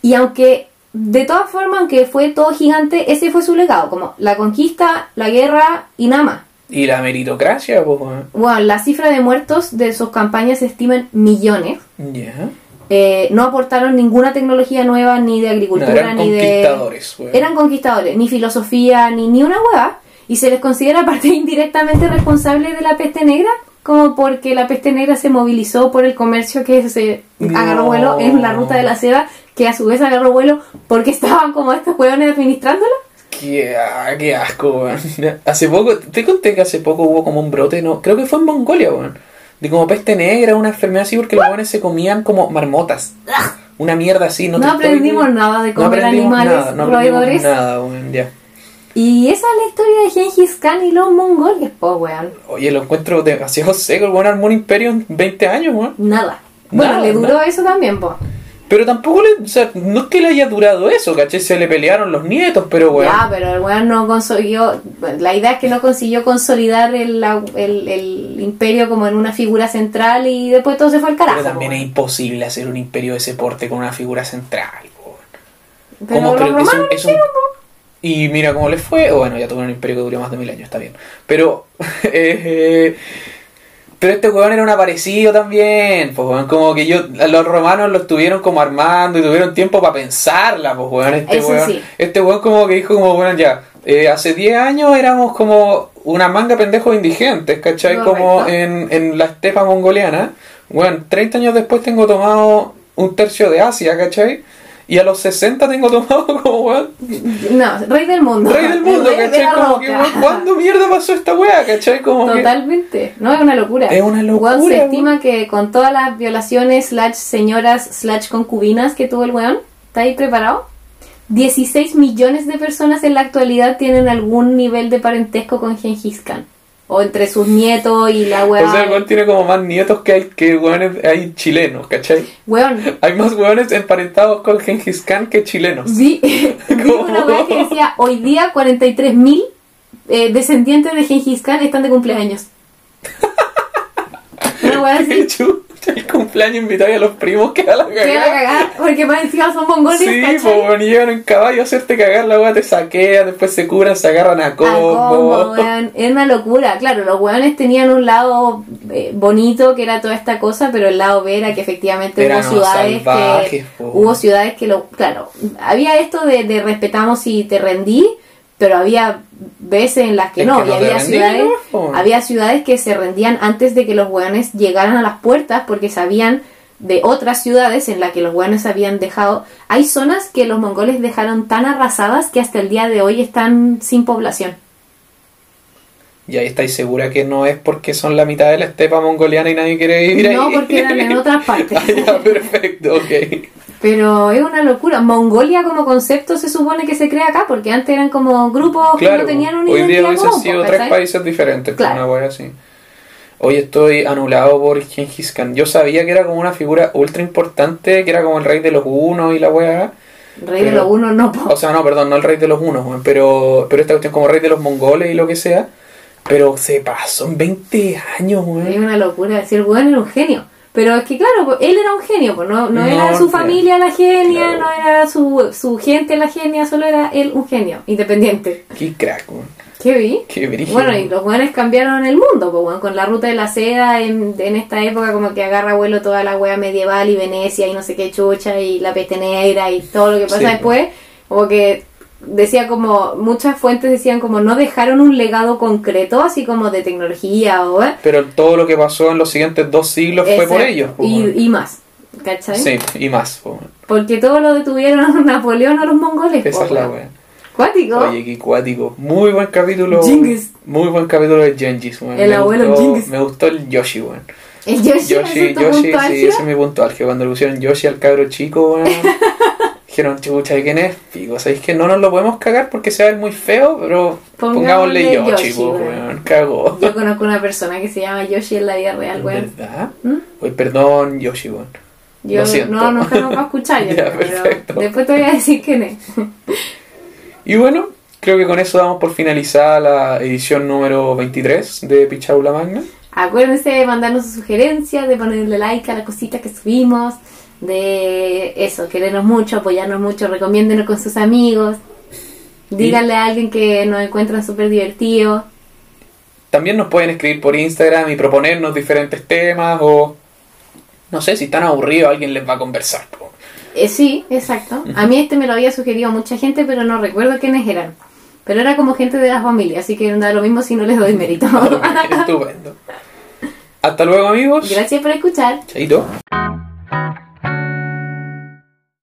Y aunque, de todas formas, aunque fue todo gigante, ese fue su legado, como la conquista, la guerra y nada más. Y la meritocracia, pues. Bueno, la cifra de muertos de sus campañas se estiman millones. Ya. Eh, no aportaron ninguna tecnología nueva, ni de No, agricultura, eran ni de... conquistadores. Eran conquistadores, ni filosofía, ni, ni una hueá. Y se les considera parte indirectamente responsable de la peste negra, como porque la peste negra se movilizó por el comercio que se agarró vuelo en la ruta de la seda, que a su vez agarró vuelo porque estaban como estos hueones administrándolo. Qué, ah, qué asco, weón. Hace poco, te conté que hace poco hubo como un brote, no, creo que fue en Mongolia, weón. De como peste negra, una enfermedad así, porque los weones se comían como marmotas. Una mierda así, no No, te estoy- aprendimos nada de No comer aprendimos animales nada, no aprendimos roedores. nada, weón, ya. Y esa es la historia de Gengis Khan y los mongoles, po, weón. Oye, lo encuentro demasiado seco, el weón armó un imperio en 20 años, weón. Nada. Bueno, Nada, le duró nada. eso también, po. Pero tampoco le, o sea, no es que le haya durado eso, ¿cachai? Se le pelearon los nietos, pero weón. Ya, pero el weón no consiguió. La idea es que no consiguió consolidar el, el, el imperio como en una figura central y después todo se fue al carajo. Pero también po, es imposible hacer un imperio de ese porte con una figura central, weón. Pero ¿Cómo los es un- romanos es un- Y mira cómo les fue. o Bueno, ya tuvieron un imperio que duró más de mil años, está bien. Pero. eh, pero este weón era un aparecido también. Pues weón, como que yo. Los romanos lo estuvieron como armando y tuvieron tiempo para pensarla, pues weón. Este Eso weón. sí. Este weón como que dijo como, bueno, ya. eh, hace 10 años éramos como una manga pendejos indigentes, ¿cachai? Como en, en la estepa mongoliana. Bueno, 30 años después tengo tomado un tercio de Asia, ¿cachai? Y a los 60 tengo tomado como, weón, No, rey del mundo. rey del mundo, Rey ¿cachai? Como que, weón, ¿cuándo mierda pasó esta weá, ¿cachai? Como que- Totalmente. No, es una locura. Es una locura, Weón, se weón. estima que con todas las violaciones, slash señoras, slash concubinas que tuvo el weón, ¿está ahí preparado? 16 millones de personas en la actualidad tienen algún nivel de parentesco con Gengis Khan. O entre sus nietos y la weá. O sea, el weón tiene como más nietos que hay que weones, hay chilenos, ¿cachai? Weón, Hay más weones emparentados con Gengis Khan que chilenos. vi, vi una weá que decía, hoy día 43.000 eh, descendientes de Gengis Khan están de cumpleaños. Una weá así. el cumpleaños invitáis a los primos que a la Que la cagada. cagada, porque más encima son mongoles, Sí, pues bueno, llegan en caballo a hacerte cagar, la weá te saquea, después se curan, se agarran a A combo. Es una locura. Claro, los weones tenían un lado eh, bonito que era toda esta cosa, pero el lado B era que efectivamente Eran hubo ciudades salvajes, que po. hubo ciudades que lo claro, había esto de, de respetamos y te rendí, pero había veces en las que Es no, que y no había ciudades, había ciudades que se rendían antes de que los weones llegaran a las puertas porque sabían de otras ciudades en las que los weones habían dejado. Hay zonas que los mongoles dejaron tan arrasadas que hasta el día de hoy están sin población. Y ahí estáis segura que no es porque son la mitad de la estepa mongoliana y nadie quiere vivir ahí. No, porque eran en otras partes. Ah, ya, perfecto, ok. Pero es una locura. Mongolia como concepto se supone que se crea acá, porque antes eran como grupos que Claro, no tenían una hoy día común, sido tres países diferentes, Claro. una wea así. Hoy estoy anulado por Gengis Khan. Yo sabía que era como una figura ultra importante, que era como el rey de los unos y la wea. Rey de los unos no, po. O sea, no, perdón, no el rey de los unos, pero, pero esta cuestión como rey de los mongoles y lo que sea. Pero se pasó en 20 años, Es weón. una locura decir, el weón era un genio. Pero es que claro, pues, él era un genio, pues no, no, No, era su familia la genia, Claro. no era su, su gente la genia, solo era él un genio, independiente. Qué crack, weón. ¿Qué vi? Qué brígido. Bueno, y los buenos cambiaron el mundo, pues con la ruta de la seda en, en esta época como que agarra vuelo toda la wea medieval y Venecia y no sé qué chucha y la peste negra y todo lo que pasa Sí, después, como que decía como, muchas fuentes decían como no dejaron un legado concreto, así como de tecnología o... ¿eh? Pero todo lo que pasó en los siguientes dos siglos fue por ellos. y, y más, ¿cachai? Sí, y más. Porque todo lo detuvieron Napoleón o los mongoles. Esa es la wea. Cuático. Oye, qué cuático. Muy buen capítulo. Genghis. Muy buen capítulo de Gengis, weón. El Me abuelo gustó- Genghis. Me gustó el Yoshi, weón. El Yoshi, Yoshi, ¿ese es tu Yoshi, punto sí, álgido? ese es mi punto álgido. Cuando le pusieron Yoshi al cabro chico, weón. dijeron, chucha, ¿de quién es? Pico, ¿sabéis que no nos lo podemos cagar porque se va ver muy feo? Pero Pongámosle pongámosle Yoshi, Yoshi, po, weón. Cagó. Yo conozco una persona que se llama Yoshi en la vida real, weón. ¿Verdad? ¿Mm? Oye, perdón, Yoshi, weón. Yo Lo siento. no, nunca lo voy a escuchar, yo Ya, pero después te voy a decir quién es. Y bueno, creo que con eso damos por finalizada la edición número 23 de Pichaula Magna. Acuérdense de mandarnos sus sugerencias, de ponerle like a las cositas que subimos, de eso, querernos mucho, apoyarnos mucho, recomiéndenos con sus amigos, díganle a alguien que nos encuentran súper divertidos. También nos pueden escribir por Instagram y proponernos diferentes temas o no sé, si están aburridos alguien les va a conversar. Eh, sí, exacto. A mí este me lo había sugerido mucha gente, pero no recuerdo quiénes eran. Pero era como gente de la familia, así que da lo mismo si no les doy mérito. Estupendo. Hasta luego amigos. Gracias por escuchar. Chaito.